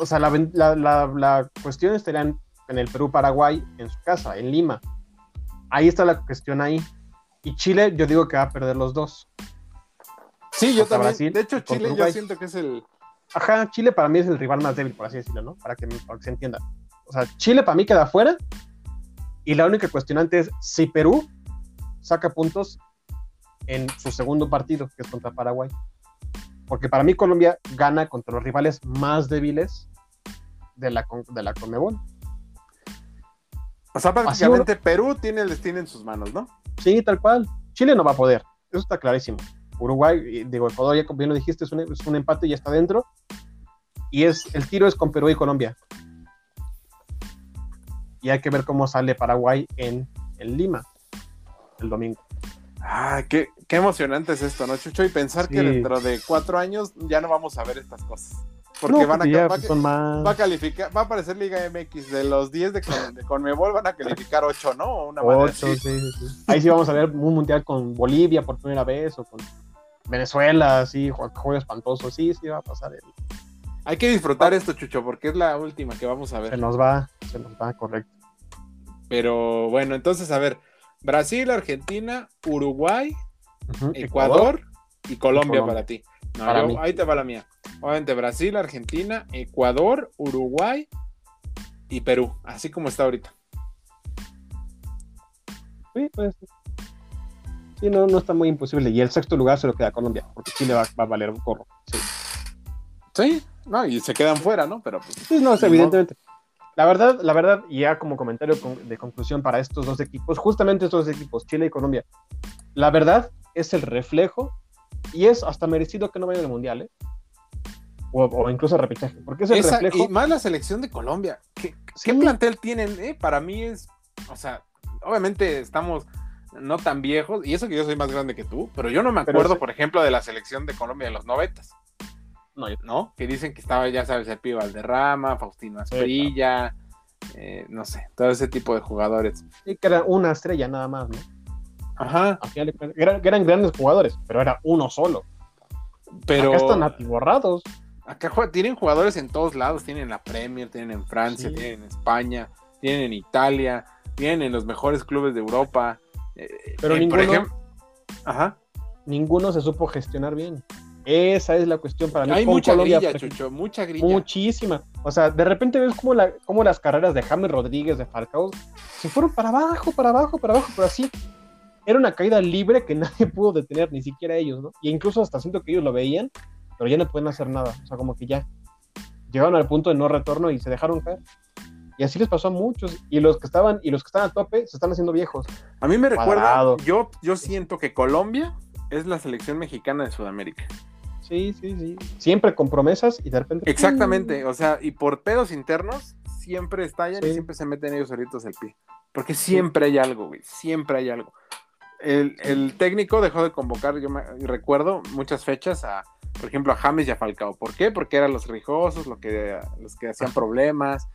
O sea, la, la, la, la cuestión estaría en el Perú-Paraguay, en su casa, en Lima. Ahí está la cuestión ahí. Y Chile, yo digo que va a perder los dos. Sí, yo también. de hecho, Chile yo siento que es el. Ajá, Chile para mí es el rival más débil, por así decirlo, ¿no? Para que, para que se entienda. O sea, Chile para mí queda fuera. Y la única cuestionante es si Perú saca puntos en su segundo partido, que es contra Paraguay. Porque para mí Colombia gana contra los rivales más débiles de la, de la Conmebol. O sea, prácticamente Perú tiene el destino en sus manos, ¿no? Sí, tal cual. Chile no va a poder. Eso está clarísimo. Uruguay, digo, Ecuador, ya como bien lo dijiste, es un, empate y ya está dentro. Y es, el tiro es con Perú y Colombia. Y hay que ver cómo sale Paraguay en, Lima el domingo. Ah, qué, qué emocionante es esto, ¿no, Chucho? Y pensar que dentro de cuatro años ya no vamos a ver estas cosas. Porque van a, va, a calificar, va a aparecer Liga MX de los 10 de, de Conmebol, van a calificar 8, ¿no? Una 8, sí, sí. Ahí sí vamos a ver un mundial con Bolivia por primera vez o con Venezuela, sí, juego espantoso, sí, sí va a pasar. El... Hay que disfrutar esto, Chucho, porque es la última que vamos a ver. Se nos va, se nos va, correcto. Pero bueno, entonces, a ver, Brasil, Argentina, Uruguay, Ecuador, y Colombia, para ti. Ahí te va la mía. Obviamente Brasil, Argentina, Ecuador, Uruguay y Perú, así como está ahorita. Sí, pues. Sí, no, no está muy imposible. Y el sexto lugar se lo queda Colombia, porque Chile va, va a valer un corro. Sí. Sí, no, y se quedan fuera, ¿no? Pero pues, Sí, no, es evidentemente. La verdad, la verdad, y ya como comentario con- de conclusión para estos dos equipos, justamente estos dos equipos, Chile y Colombia, la verdad es el reflejo y es hasta merecido que no vayan al Mundial, ¿eh? O, o incluso a repechaje, porque es el esa- reflejo. y más la selección de Colombia. ¿Qué, Sí. qué plantel tienen? eh? Para mí es, o sea, obviamente estamos no tan viejos, y eso que yo soy más grande que tú, pero yo no me acuerdo, por ejemplo, de la selección de Colombia de los noventas. No, yo- ¿no? Que dicen que estaba, ya sabes, el Pío Valderrama, Faustino Asprilla, eh, no sé, todo ese tipo de jugadores. sí que era una estrella nada más, ¿no? Ajá, Al final eran, eran grandes jugadores, pero era uno solo. pero Acá están atiborrados. acá tienen jugadores en todos lados, tienen en la Premier, tienen en Francia, Sí. tienen en España, tienen en Italia, tienen en los mejores clubes de Europa. eh, Pero eh, ninguno- por ejemplo, ajá, Ninguno se supo gestionar bien. Esa es la cuestión para mí. hay mucha Colombia, grilla. Chucho, mucha grilla. Muchísima. O sea, de repente ves como, la, como las carreras de James Rodríguez, de Falcao, se fueron para abajo, para abajo, para abajo, pero así. Era una caída libre que <laughs> nadie pudo detener, ni siquiera ellos, ¿no? Y incluso hasta siento que ellos lo veían, pero ya no pueden hacer nada. O sea, como que ya llegaron al punto de no retorno y se dejaron caer. Y así les pasó a muchos. Y los que estaban, y los que están a tope se están haciendo viejos. A mí me recuerda, yo, yo siento que Colombia es la selección mexicana de Sudamérica. Sí, sí, sí. Siempre con promesas y de repente. Exactamente, o sea, y por pedos internos siempre estallan y siempre se meten ellos solitos el pie. Porque siempre hay algo, güey, siempre hay algo. El, el técnico dejó de convocar, yo me recuerdo muchas fechas a, por ejemplo, a James y a Falcao. ¿Por qué? Porque eran los rijosos, lo que, los que hacían problemas.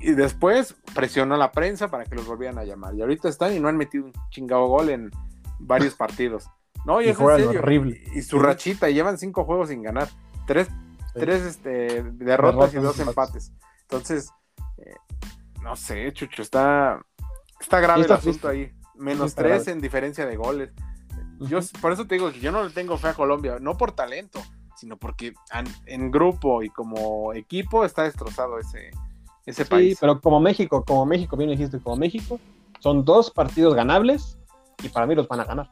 Y, después presionó a la prensa para que los volvieran a llamar. Y ahorita están y no han metido un chingado gol en varios partidos. No, y, es en juegan serio. horrible. Y, su rachita, y llevan cinco juegos sin ganar. Tres tres este, derrotas, y dos empates. Entonces, eh, no sé, Chucho, está, está grave está el asunto ahí. Menos tres en diferencia de goles. Yo, por eso te digo que yo no le tengo fe a Colombia, no por talento, sino porque an- en grupo y como equipo está destrozado ese, ese Sí, país. pero como México, como México, bien dijiste, como México, son dos partidos ganables y para mí los van a ganar.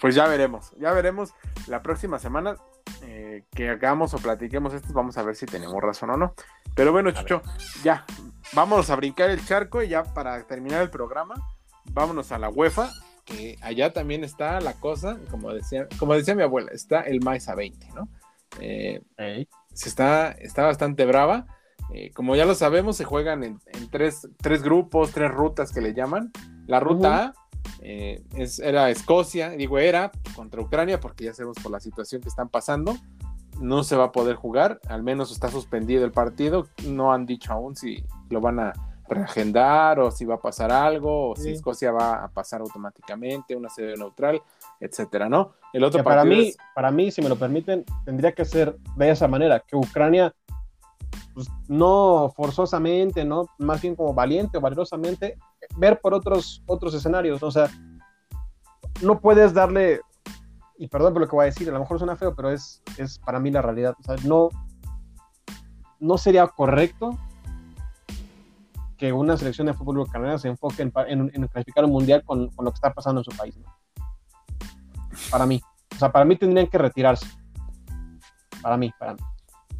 Pues ya veremos, ya veremos la próxima semana eh, que hagamos o platiquemos esto, vamos a ver si tenemos razón o no. Pero bueno, Chucho, ya, vámonos a brincar el charco y ya para terminar el programa, vámonos a la UEFA, que allá también está la cosa, como decía, como decía mi abuela, está el maíz a 20, ¿no? Eh, se está, está bastante brava. Eh, como ya lo sabemos, se juegan en, en tres, tres grupos, tres rutas que le llaman. La ruta. A eh, es, era Escocia, digo era contra Ucrania, porque ya sabemos por la situación que están pasando. No se va a poder jugar, al menos está suspendido el partido. No han dicho aún si lo van a reagendar o si va a pasar algo o si. Escocia va a pasar automáticamente, una sede neutral, etcétera, ¿no? El otro para mí, es- para mí, si me lo permiten, tendría que ser de esa manera, que Ucrania, pues, no forzosamente, no, más bien como valiente o valerosamente, ver por otros, otros escenarios. O sea, no puedes darle, y perdón por lo que voy a decir, a lo mejor suena feo, pero es, es para mí la realidad. O sea, no, no sería correcto que una selección de fútbol ucraniana se enfoque en, pa- en- en clasificar un mundial con, con lo que está pasando en su país. ¿no? Para mí. O sea, para mí tendrían que retirarse. Para mí, para mí.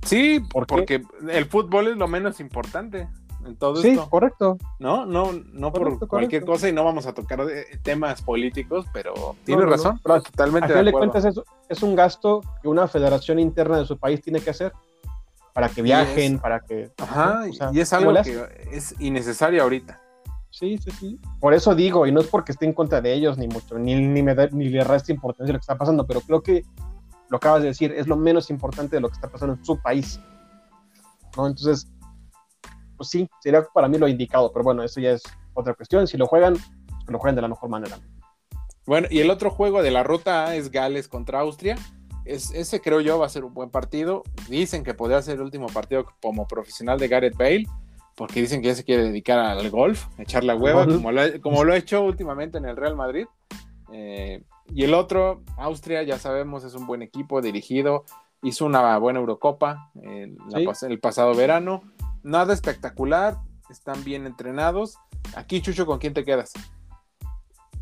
Sí, porque el fútbol es lo menos importante en todo Sí, esto. correcto. No, no, no por cualquier correcto. cosa y no vamos a tocar eh, temas políticos, pero tienes no, no. razón, Pero totalmente A de acuerdo. cuentas es, es un gasto que una federación interna de su país tiene que hacer para que viajen, es- para que... Ajá, o sea, y es ¿cómo algo que es innecesario ahorita. Sí, sí, sí. Por eso digo, y no es porque esté en contra de ellos, ni mucho, ni, ni, me da- ni le resta importancia lo que está pasando, pero creo que lo acabas de decir, es lo menos importante de lo que está pasando en su país. ¿No? Entonces, pues sí, sería para mí lo indicado, pero bueno, eso ya es otra cuestión. Si lo juegan, pues que lo jueguen de la mejor manera. Bueno, y el otro juego de la ruta A es Gales contra Austria. Es, ese creo yo va a ser un buen partido. Dicen que podría ser el último partido como profesional de Gareth Bale, porque dicen que ya se quiere dedicar al golf, echar la hueva, como lo, ha- como lo ha hecho últimamente en el Real Madrid. Eh, y el otro, Austria, ya sabemos, es un buen equipo dirigido, hizo una buena Eurocopa eh, Sí. pas- el pasado verano. Nada espectacular, están bien entrenados. Aquí, Chucho, ¿con quién te quedas?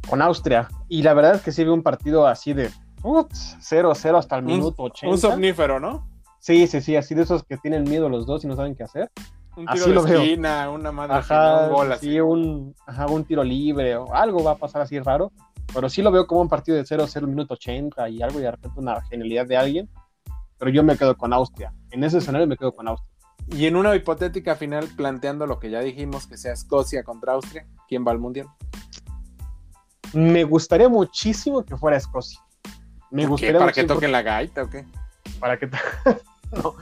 Con Austria. Y la verdad es que sí vi un partido así de 0-0 hasta el Un- minuto 80. Un somnífero, ¿no? Sí, sí, sí, así de esos que tienen miedo los dos y no saben qué hacer. Un Así tiro lo de veo. esquina, una madre Ajá, un gol así. sí, un, ajá, un tiro libre o algo va a pasar así raro. Pero sí lo veo como un partido de 0-0 minuto 80 y algo y de repente una genialidad de alguien. Pero yo me quedo con Austria. En ese escenario me quedo con Austria. Y en una hipotética final, planteando lo que ya dijimos, que sea Escocia contra Austria, ¿quién va al mundial? Me gustaría muchísimo que fuera Escocia. Me ¿Qué, gustaría ¿Para que toquen la gaita o qué? para que <laughs> no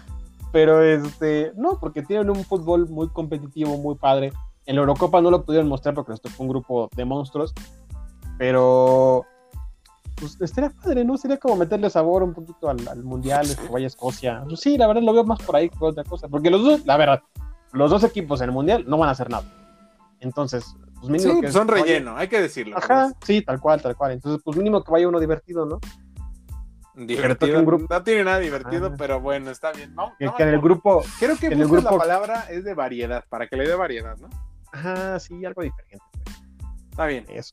pero este no porque tienen un fútbol muy competitivo muy padre. En la Eurocopa no lo pudieron mostrar porque les tocó un grupo de monstruos pero pues estaría padre no sería como meterle sabor un poquito al, al mundial que vaya a Escocia. Pues, sí la verdad lo veo más por ahí que otra cosa porque los dos la verdad los dos equipos en el mundial no van a hacer nada. Entonces pues mínimo Sí, que son vaya- relleno, hay que decirlo. ajá sí tal cual tal cual. Entonces pues mínimo que vaya uno divertido no Divertido. grupo. No tiene nada divertido, Ah. pero bueno, está bien. No, que, no, que en el grupo Creo que en el buscas la grupo- palabra es de variedad, para que le dé variedad, ¿no? ajá sí algo diferente Está bien. eso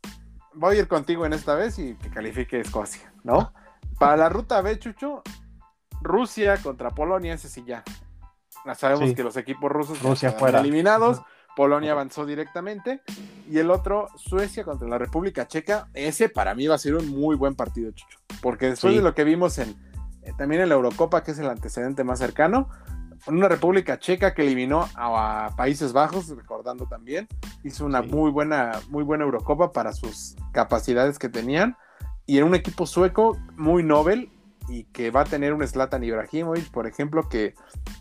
Voy a ir contigo en esta vez y que califique Escocia, ¿no? Para la ruta B, Chucho, Rusia contra Polonia, ese sí ya. Ya sabemos Sí. que los equipos rusos Rusia fuera. eliminados. Ajá. Polonia avanzó directamente. Y el otro, Suecia contra la República Checa. Ese para mí va a ser un muy buen partido, Chucho. Porque después Sí. de lo que vimos en eh, también en la Eurocopa, que es el antecedente más cercano, una República Checa que eliminó a, a Países Bajos, recordando también, hizo una Sí. muy buena, muy buena Eurocopa para sus capacidades que tenían. Y en un equipo sueco muy novel y que va a tener un Zlatan Ibrahimovic, por ejemplo, que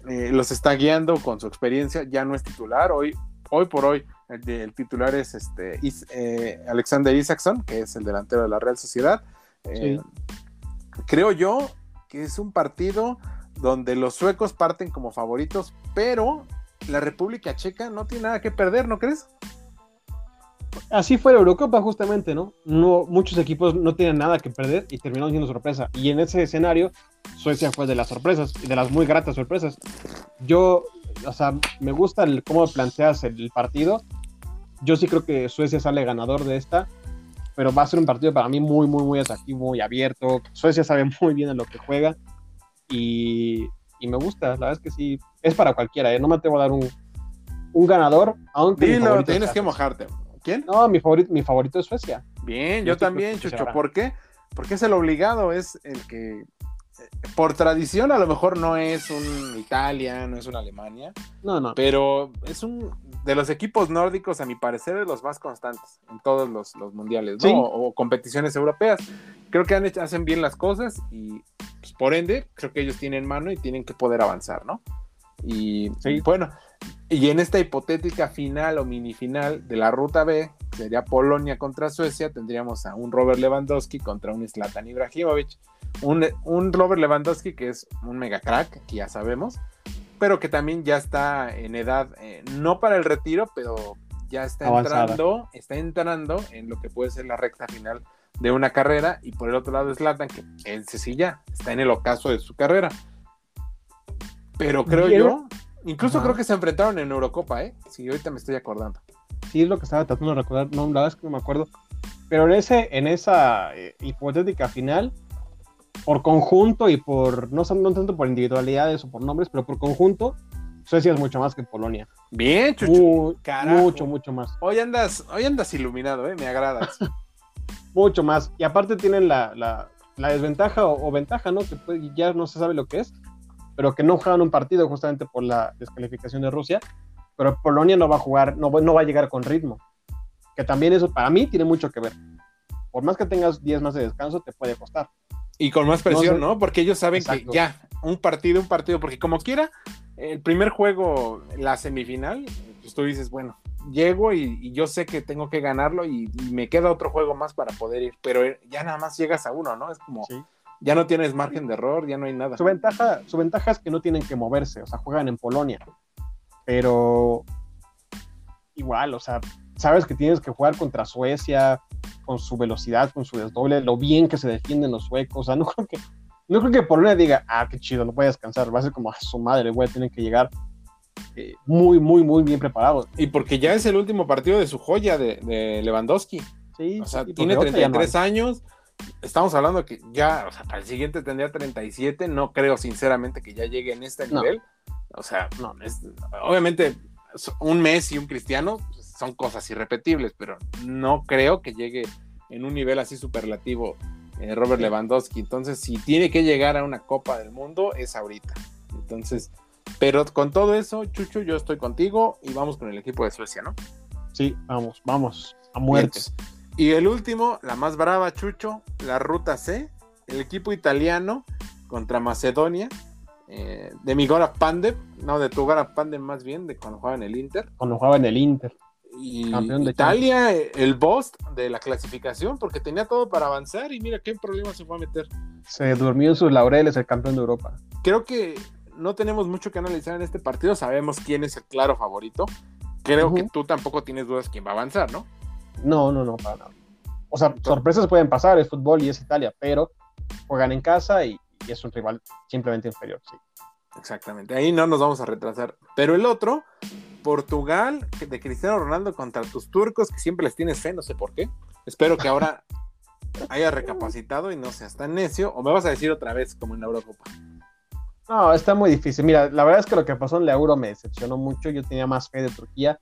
eh, los está guiando con su experiencia, ya no es titular, hoy, hoy por hoy el, el titular es este Is- eh, Alexander Isaacson, que es el delantero de la Real Sociedad. Eh, Creo yo que es un partido donde los suecos parten como favoritos, pero la República Checa no tiene nada que perder, ¿no crees? Así fue la Eurocopa justamente, ¿no? No, muchos equipos no tienen nada que perder y terminaron siendo sorpresa. Y en ese escenario, Suecia fue de las sorpresas y de las muy gratas sorpresas. Yo, o sea, me gusta el, cómo planteas el, partido. Yo sí creo que Suecia sale ganador de esta, pero va a ser un partido para mí muy, muy, muy atractivo, muy abierto. Suecia sabe muy bien en lo que juega y, y me gusta. La verdad es que sí, es para cualquiera, ¿eh? No me atrevo a dar un, un ganador, aunque Dilo, tienes que mojarte. ¿Quién? No, mi favorito, mi favorito es Suecia. Bien, Yo yo también, Chucho. ¿Por qué? Porque es el obligado, es el que por tradición a lo mejor no es un Italia, no es una Alemania, No, no. pero es un de los equipos nórdicos, a mi parecer, de los más constantes en todos los, los mundiales, ¿no? Sí. O, o competiciones europeas. Creo que han hecho- hacen bien las cosas y pues, por ende, creo que ellos tienen mano y tienen que poder avanzar, ¿no? Y Sí. bueno, y en esta hipotética final o mini final de la ruta B, sería Polonia contra Suecia, tendríamos a un Robert Lewandowski contra un Zlatan Ibrahimovic. Un, un Robert Lewandowski que es un mega crack, que ya sabemos, pero que también ya está en edad, eh, no para el retiro, pero ya está Avanzada. entrando, está entrando en lo que puede ser la recta final de una carrera, y por el otro lado Zlatan, que ese sí ya está en el ocaso de su carrera. Pero creo Bien. yo, incluso Ajá. creo que se enfrentaron en Eurocopa, ¿eh? Sí, ahorita me estoy acordando. Sí, es lo que estaba tratando de recordar. No, la verdad es que no me acuerdo. Pero en, ese, en esa eh, hipotética final, por conjunto y por, no, tanto por individualidades o por nombres, pero por conjunto, Suecia es mucho más que Polonia. Bien. Mu- carajo. mucho, mucho más. Hoy andas, hoy andas iluminado, ¿eh? Me agradas. <laughs> Mucho más. Y aparte tienen la, la- la desventaja o, o ventaja, ¿no? Que puede- ya no se sabe lo que es, pero que no juegan un partido justamente por la descalificación de Rusia. Pero Polonia no va a jugar, no, va- no va a llegar con ritmo. Que también eso para mí tiene mucho que ver. Por más que tengas 10 más de descanso, te puede costar. Y con más presión, No. Porque ellos saben Exacto. que ya, un partido, un partido, porque como quiera, el primer juego, la semifinal, pues tú dices, bueno, llego y, y yo sé que tengo que ganarlo y, y me queda otro juego más para poder ir, pero ya nada más llegas a uno, ¿no? Es como, Sí. ya no tienes margen de error, ya no hay nada. Su ventaja, su ventaja es que no tienen que moverse, o sea, juegan en Polonia. Pero igual, o sea, sabes que tienes que jugar contra Suecia, con su velocidad, con su desdoble, lo bien que se defienden los suecos. O sea, no <laughs> creo que, no creo que Polonia diga, ah, qué chido, no voy a descansar. Va a ser como a su madre, a tener que llegar eh, muy, muy, muy bien preparado. Y porque ya es el último partido de su joya de, de Lewandowski. Sí, O sea, sí, tiene porque otra ya no 33 años estamos hablando que ya, o sea, para el siguiente tendría 37, no creo sinceramente que ya llegue en este No. nivel. O sea, no, es- obviamente un Messi y un Cristiano son cosas irrepetibles, pero no creo que llegue en un nivel así superlativo eh, Robert Lewandowski. Entonces, si tiene que llegar a una Copa del Mundo, es ahorita. Entonces, pero con todo eso, Chucho, yo estoy contigo y vamos con el equipo de Suecia, ¿no? Sí, vamos, vamos, a muerte. Y el último, la más brava, Chucho, la ruta C, el equipo italiano contra Macedonia, eh, de Migora Pandev, no, de Tugara Pandev más bien, de cuando jugaba en el Inter. Cuando jugaba en el Inter. Y Campeón de Italia, el boss de la clasificación, porque tenía todo para avanzar y mira qué problema se fue a meter. Se durmió en sus laureles el campeón de Europa. Creo que no tenemos mucho que analizar en este partido, sabemos quién es el claro favorito. Creo Ujú. que tú tampoco tienes dudas quién va a avanzar, ¿no? No, no, no, para nada. O sea, sorpresas pueden pasar, es fútbol y es Italia, pero juegan en casa y, y es un rival simplemente inferior, sí. Exactamente, ahí no nos vamos a retrasar. Pero el otro, Portugal, de Cristiano Ronaldo contra tus turcos, que siempre les tienes fe, no sé por qué. Espero que ahora <laughs> haya recapacitado y no seas tan necio, o me vas a decir otra vez como en la Eurocopa. No, está muy difícil. Mira, la verdad es que lo que pasó en la Euro me decepcionó mucho. Yo tenía más fe de Turquía.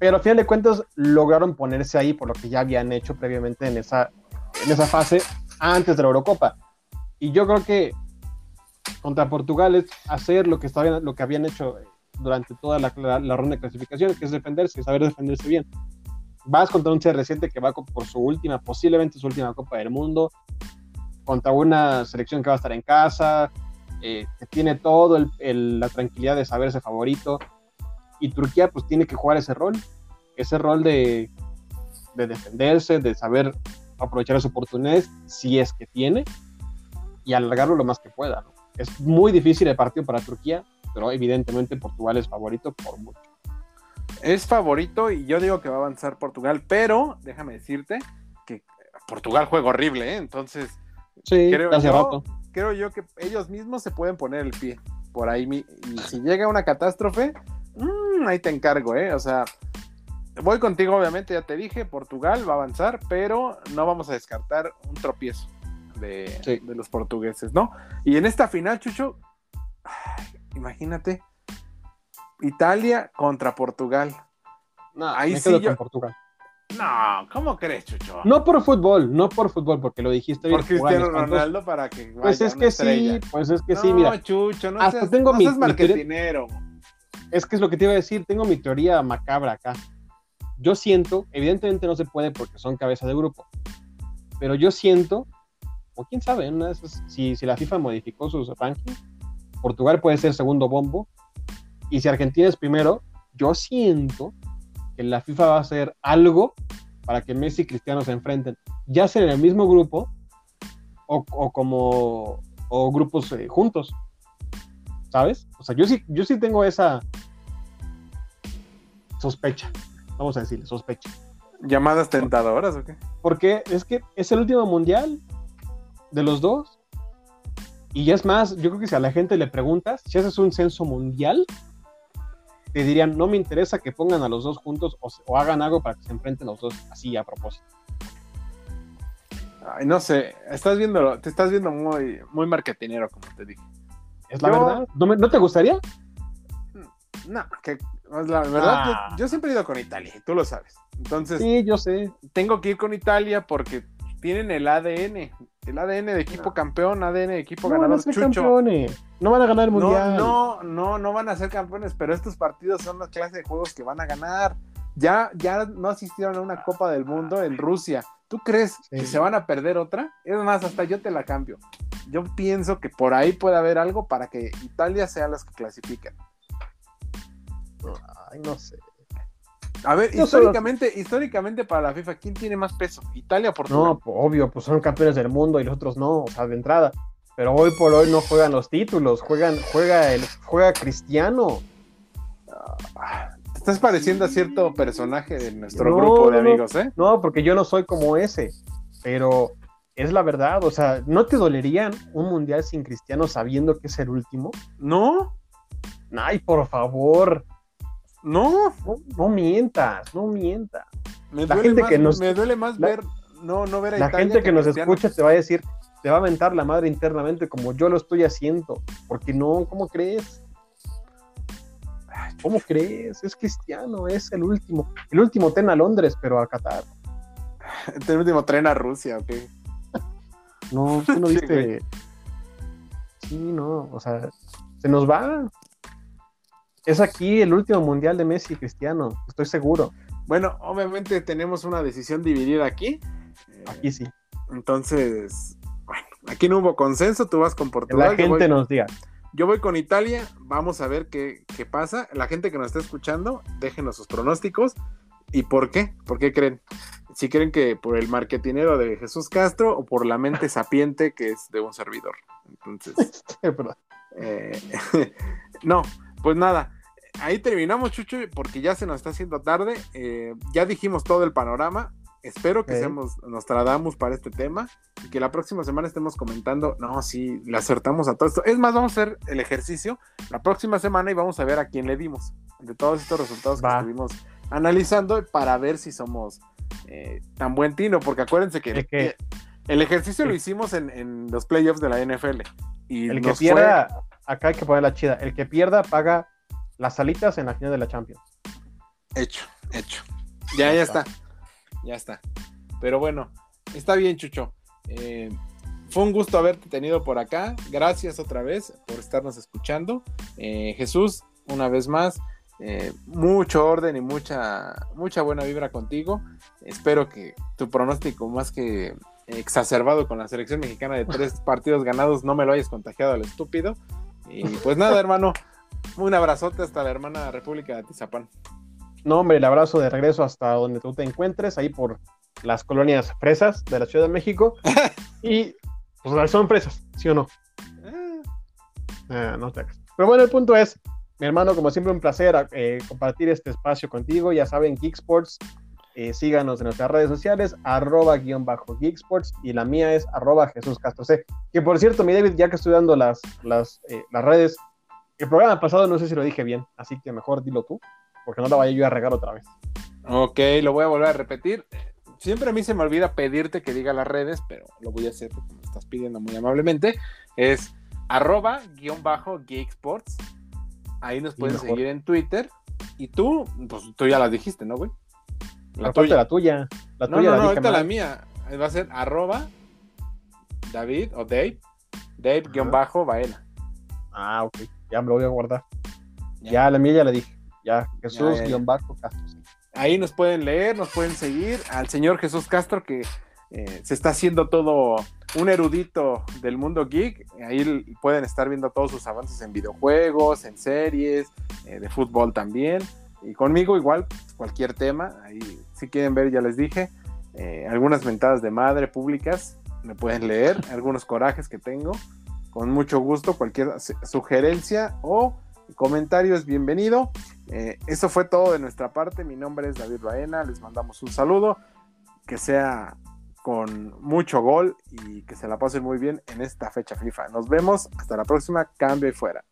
Pero a final de cuentas lograron ponerse ahí por lo que ya habían hecho previamente en esa, en esa fase antes de la Eurocopa. Y yo creo que contra Portugal es hacer lo que, estaban, lo que habían hecho durante toda la, la- la ronda de clasificación, que es defenderse, saber defenderse bien. Vas contra un CR7 que va por su última, posiblemente su última Copa del Mundo, contra una selección que va a estar en casa, eh, que tiene todo el- el- la tranquilidad de saberse favorito. Y Turquía pues tiene que jugar ese rol, ese rol de, de defenderse, de saber aprovechar las oportunidades, si es que tiene, y alargarlo lo más que pueda. ¿no? Es muy difícil el partido para Turquía, pero evidentemente Portugal es favorito por mucho. Es favorito y yo digo que va a avanzar Portugal, pero déjame decirte que Portugal juega horrible, ¿eh? entonces Sí, Creo yo- creo yo que ellos mismos se pueden poner el pie por ahí. Y si llega una catástrofe, mm, ahí te encargo, ¿eh? O sea, voy contigo, obviamente, ya te dije, Portugal va a avanzar, pero no vamos a descartar un tropiezo de, Sí. de los portugueses, ¿no? Y en esta final, Chucho, imagínate, Italia contra Portugal. No, ahí me sí quedo yo- con Portugal. No, ¿cómo crees, Chucho? No por fútbol, no por fútbol, porque lo dijiste por bien, juegan Cristiano. Ronaldo para que vaya Pues es que estrella. sí, pues es que sí, no, mira. Chucho, no hasta seas, tengo no mi- seas. Es que es lo que te iba a decir, tengo mi teoría macabra acá. Yo siento, evidentemente no se puede porque son cabeza de grupo, pero yo siento, o quién sabe, una de esas, si, si la FIFA modificó sus rankings, Portugal puede ser segundo bombo, y si Argentina es primero, yo siento que la FIFA va a hacer algo para que Messi y Cristiano se enfrenten, ya sea en el mismo grupo o, o como o grupos eh, juntos. ¿Sabes? O sea, yo sí, yo sí tengo esa sospecha. Vamos a decirle, sospecha. ¿Llamadas tentadoras o qué? Porque es que es el último mundial de los dos. Y ya es más, yo creo que si a la gente le preguntas, si haces un censo mundial, te dirían, no me interesa que pongan a los dos juntos o, o hagan algo para que se enfrenten los dos así a propósito. Ay, no sé, estás viendo, te estás viendo muy, muy marketinero, como te dije. Es la Yo- verdad. ¿No, me- ¿no te gustaría? No, que es la verdad, Ah. yo, yo siempre he ido con Italia, tú lo sabes. Entonces, Sí, yo sé. tengo que ir con Italia porque tienen el ADN, el ADN de equipo No. campeón, ADN de equipo No van a ganador, ser Chucho. campeones. No van a ganar el No, mundial. no, no, no van a ser campeones, pero estos partidos son la clase de juegos que van a ganar. Ya, ya no asistieron a una Copa del Mundo en Rusia. ¿Tú crees Sí. que se van a perder otra? Es más, hasta yo te la cambio. Yo pienso que por ahí puede haber algo para que Italia sea las que clasifiquen. Ay, no sé. A ver, solo- históricamente, históricamente para la FIFA, ¿quién tiene más peso? ¿Italia o Portugal? No, pues, obvio, pues son campeones del mundo y los otros no, o sea, de entrada. Pero hoy por hoy no juegan los títulos, juegan, juega el, juega Cristiano. Te estás pareciendo a cierto personaje de nuestro No, grupo de no, amigos, ¿eh? No, porque yo no soy como ese. Pero es la verdad, o sea, ¿no te dolerían un mundial sin Cristiano sabiendo que es el último? No, Ay, por favor, no. no, no mientas, no mientas. Me La duele gente más, que nos- me duele más la- ver no, no ver a La Italia gente que nos escucha te va a decir, te va a mentar la madre internamente como yo lo estoy haciendo. Porque no, ¿cómo crees? ¿Cómo crees? Es cristiano, es el último. El último ten a Londres, pero a Qatar. <laughs> El último tren a Rusia, ok. No, tú no <laughs> viste. Sí, no, o sea, se nos va. Es aquí el último mundial de Messi y Cristiano, estoy seguro. Bueno, obviamente tenemos una decisión dividida aquí. Aquí sí. Entonces, bueno, aquí no hubo consenso, tú vas con Portugal. la gente voy- nos diga. Yo voy con Italia, vamos a ver qué, qué pasa. La gente que nos está escuchando, déjenos sus pronósticos. ¿Y por qué? ¿Por qué creen? Si creen que por el marketinero de Jesús Castro o por la mente <laughs> sapiente que es de un servidor. Entonces, <laughs> Pero- eh, <laughs> no, pues nada. Ahí terminamos, Chucho, porque ya se nos está haciendo tarde. Eh, ya dijimos todo el panorama. Espero que Ok. seamos Nostradamus para este tema y que la próxima semana estemos comentando, no, sí, le acertamos a todo esto. Es más, vamos a hacer el ejercicio la próxima semana y vamos a ver a quién le dimos de todos estos resultados que Va. estuvimos analizando para ver si somos eh, tan buen tino, porque acuérdense que El que- el ejercicio lo hicimos en, en los playoffs de la NFL. Y El que nos fue- pierda, acá hay que poner la chida. El que pierda paga las salitas en la final de la Champions. Hecho, hecho. Ya, ya está. Ya está. Pero bueno, está bien, Chucho. Eh, fue un gusto haberte tenido por acá. Gracias otra vez por estarnos escuchando. Eh, Jesús, una vez más, eh, mucho orden y mucha, mucha buena vibra contigo. Espero que tu pronóstico más que exacerbado con la selección mexicana de tres <laughs> partidos ganados no me lo hayas contagiado al estúpido. Y pues nada, hermano, un abrazote hasta la hermana República de Atizapán. No, hombre, el abrazo de regreso hasta donde tú te encuentres, ahí por las colonias fresas de la Ciudad de México. <laughs> y pues son fresas, ¿sí o no? Eh, Ah, no te hagas. Pero bueno, el punto es, mi hermano, como siempre, un placer eh, compartir este espacio contigo. Ya saben, Geeksports, eh, síganos en nuestras redes sociales, arroba guion bajo Geeksports, y la mía es arroba Jesús Castro C. Que por cierto, mi David, ya que estoy dando las, las, eh, las redes, el programa pasado no sé si lo dije bien, así que mejor dilo tú, porque no la vaya yo a regar otra vez. Ok, lo voy a volver a repetir. Siempre a mí se me olvida pedirte que diga las redes, pero lo voy a hacer porque me estás pidiendo muy amablemente. Es arroba guion bajo Geeksports. Ahí nos pueden seguir en Twitter. Y tú, pues tú ya las dijiste, ¿no, güey? La Aparte tuya. la tuya. La No, tuya no, no, ahorita la mía. Va a ser arroba David o Dave. Dave guion bajo Baena. Ah, ok. Ya me lo voy a guardar. Ya. Ya, la mía ya la dije. Ya, Jesús ya, ya. guion bajo Castro C. Ahí nos pueden leer, nos pueden seguir al señor Jesús Castro que eh, se está haciendo todo un erudito del mundo geek. Ahí pueden estar viendo todos sus avances en videojuegos, en series, eh, de fútbol también. Y conmigo igual, cualquier tema. Si quieren ver, ya les dije, eh, algunas mentadas de madre públicas, me pueden leer, <laughs> algunos corajes que tengo. Con mucho gusto, cualquier su- sugerencia o comentario es bienvenido. Eh, eso fue todo de nuestra parte. Mi nombre es David Baena. Les mandamos un saludo. Que sea con mucho gol y que se la pasen muy bien en esta fecha FIFA. Nos vemos. Hasta la próxima. Cambio y fuera.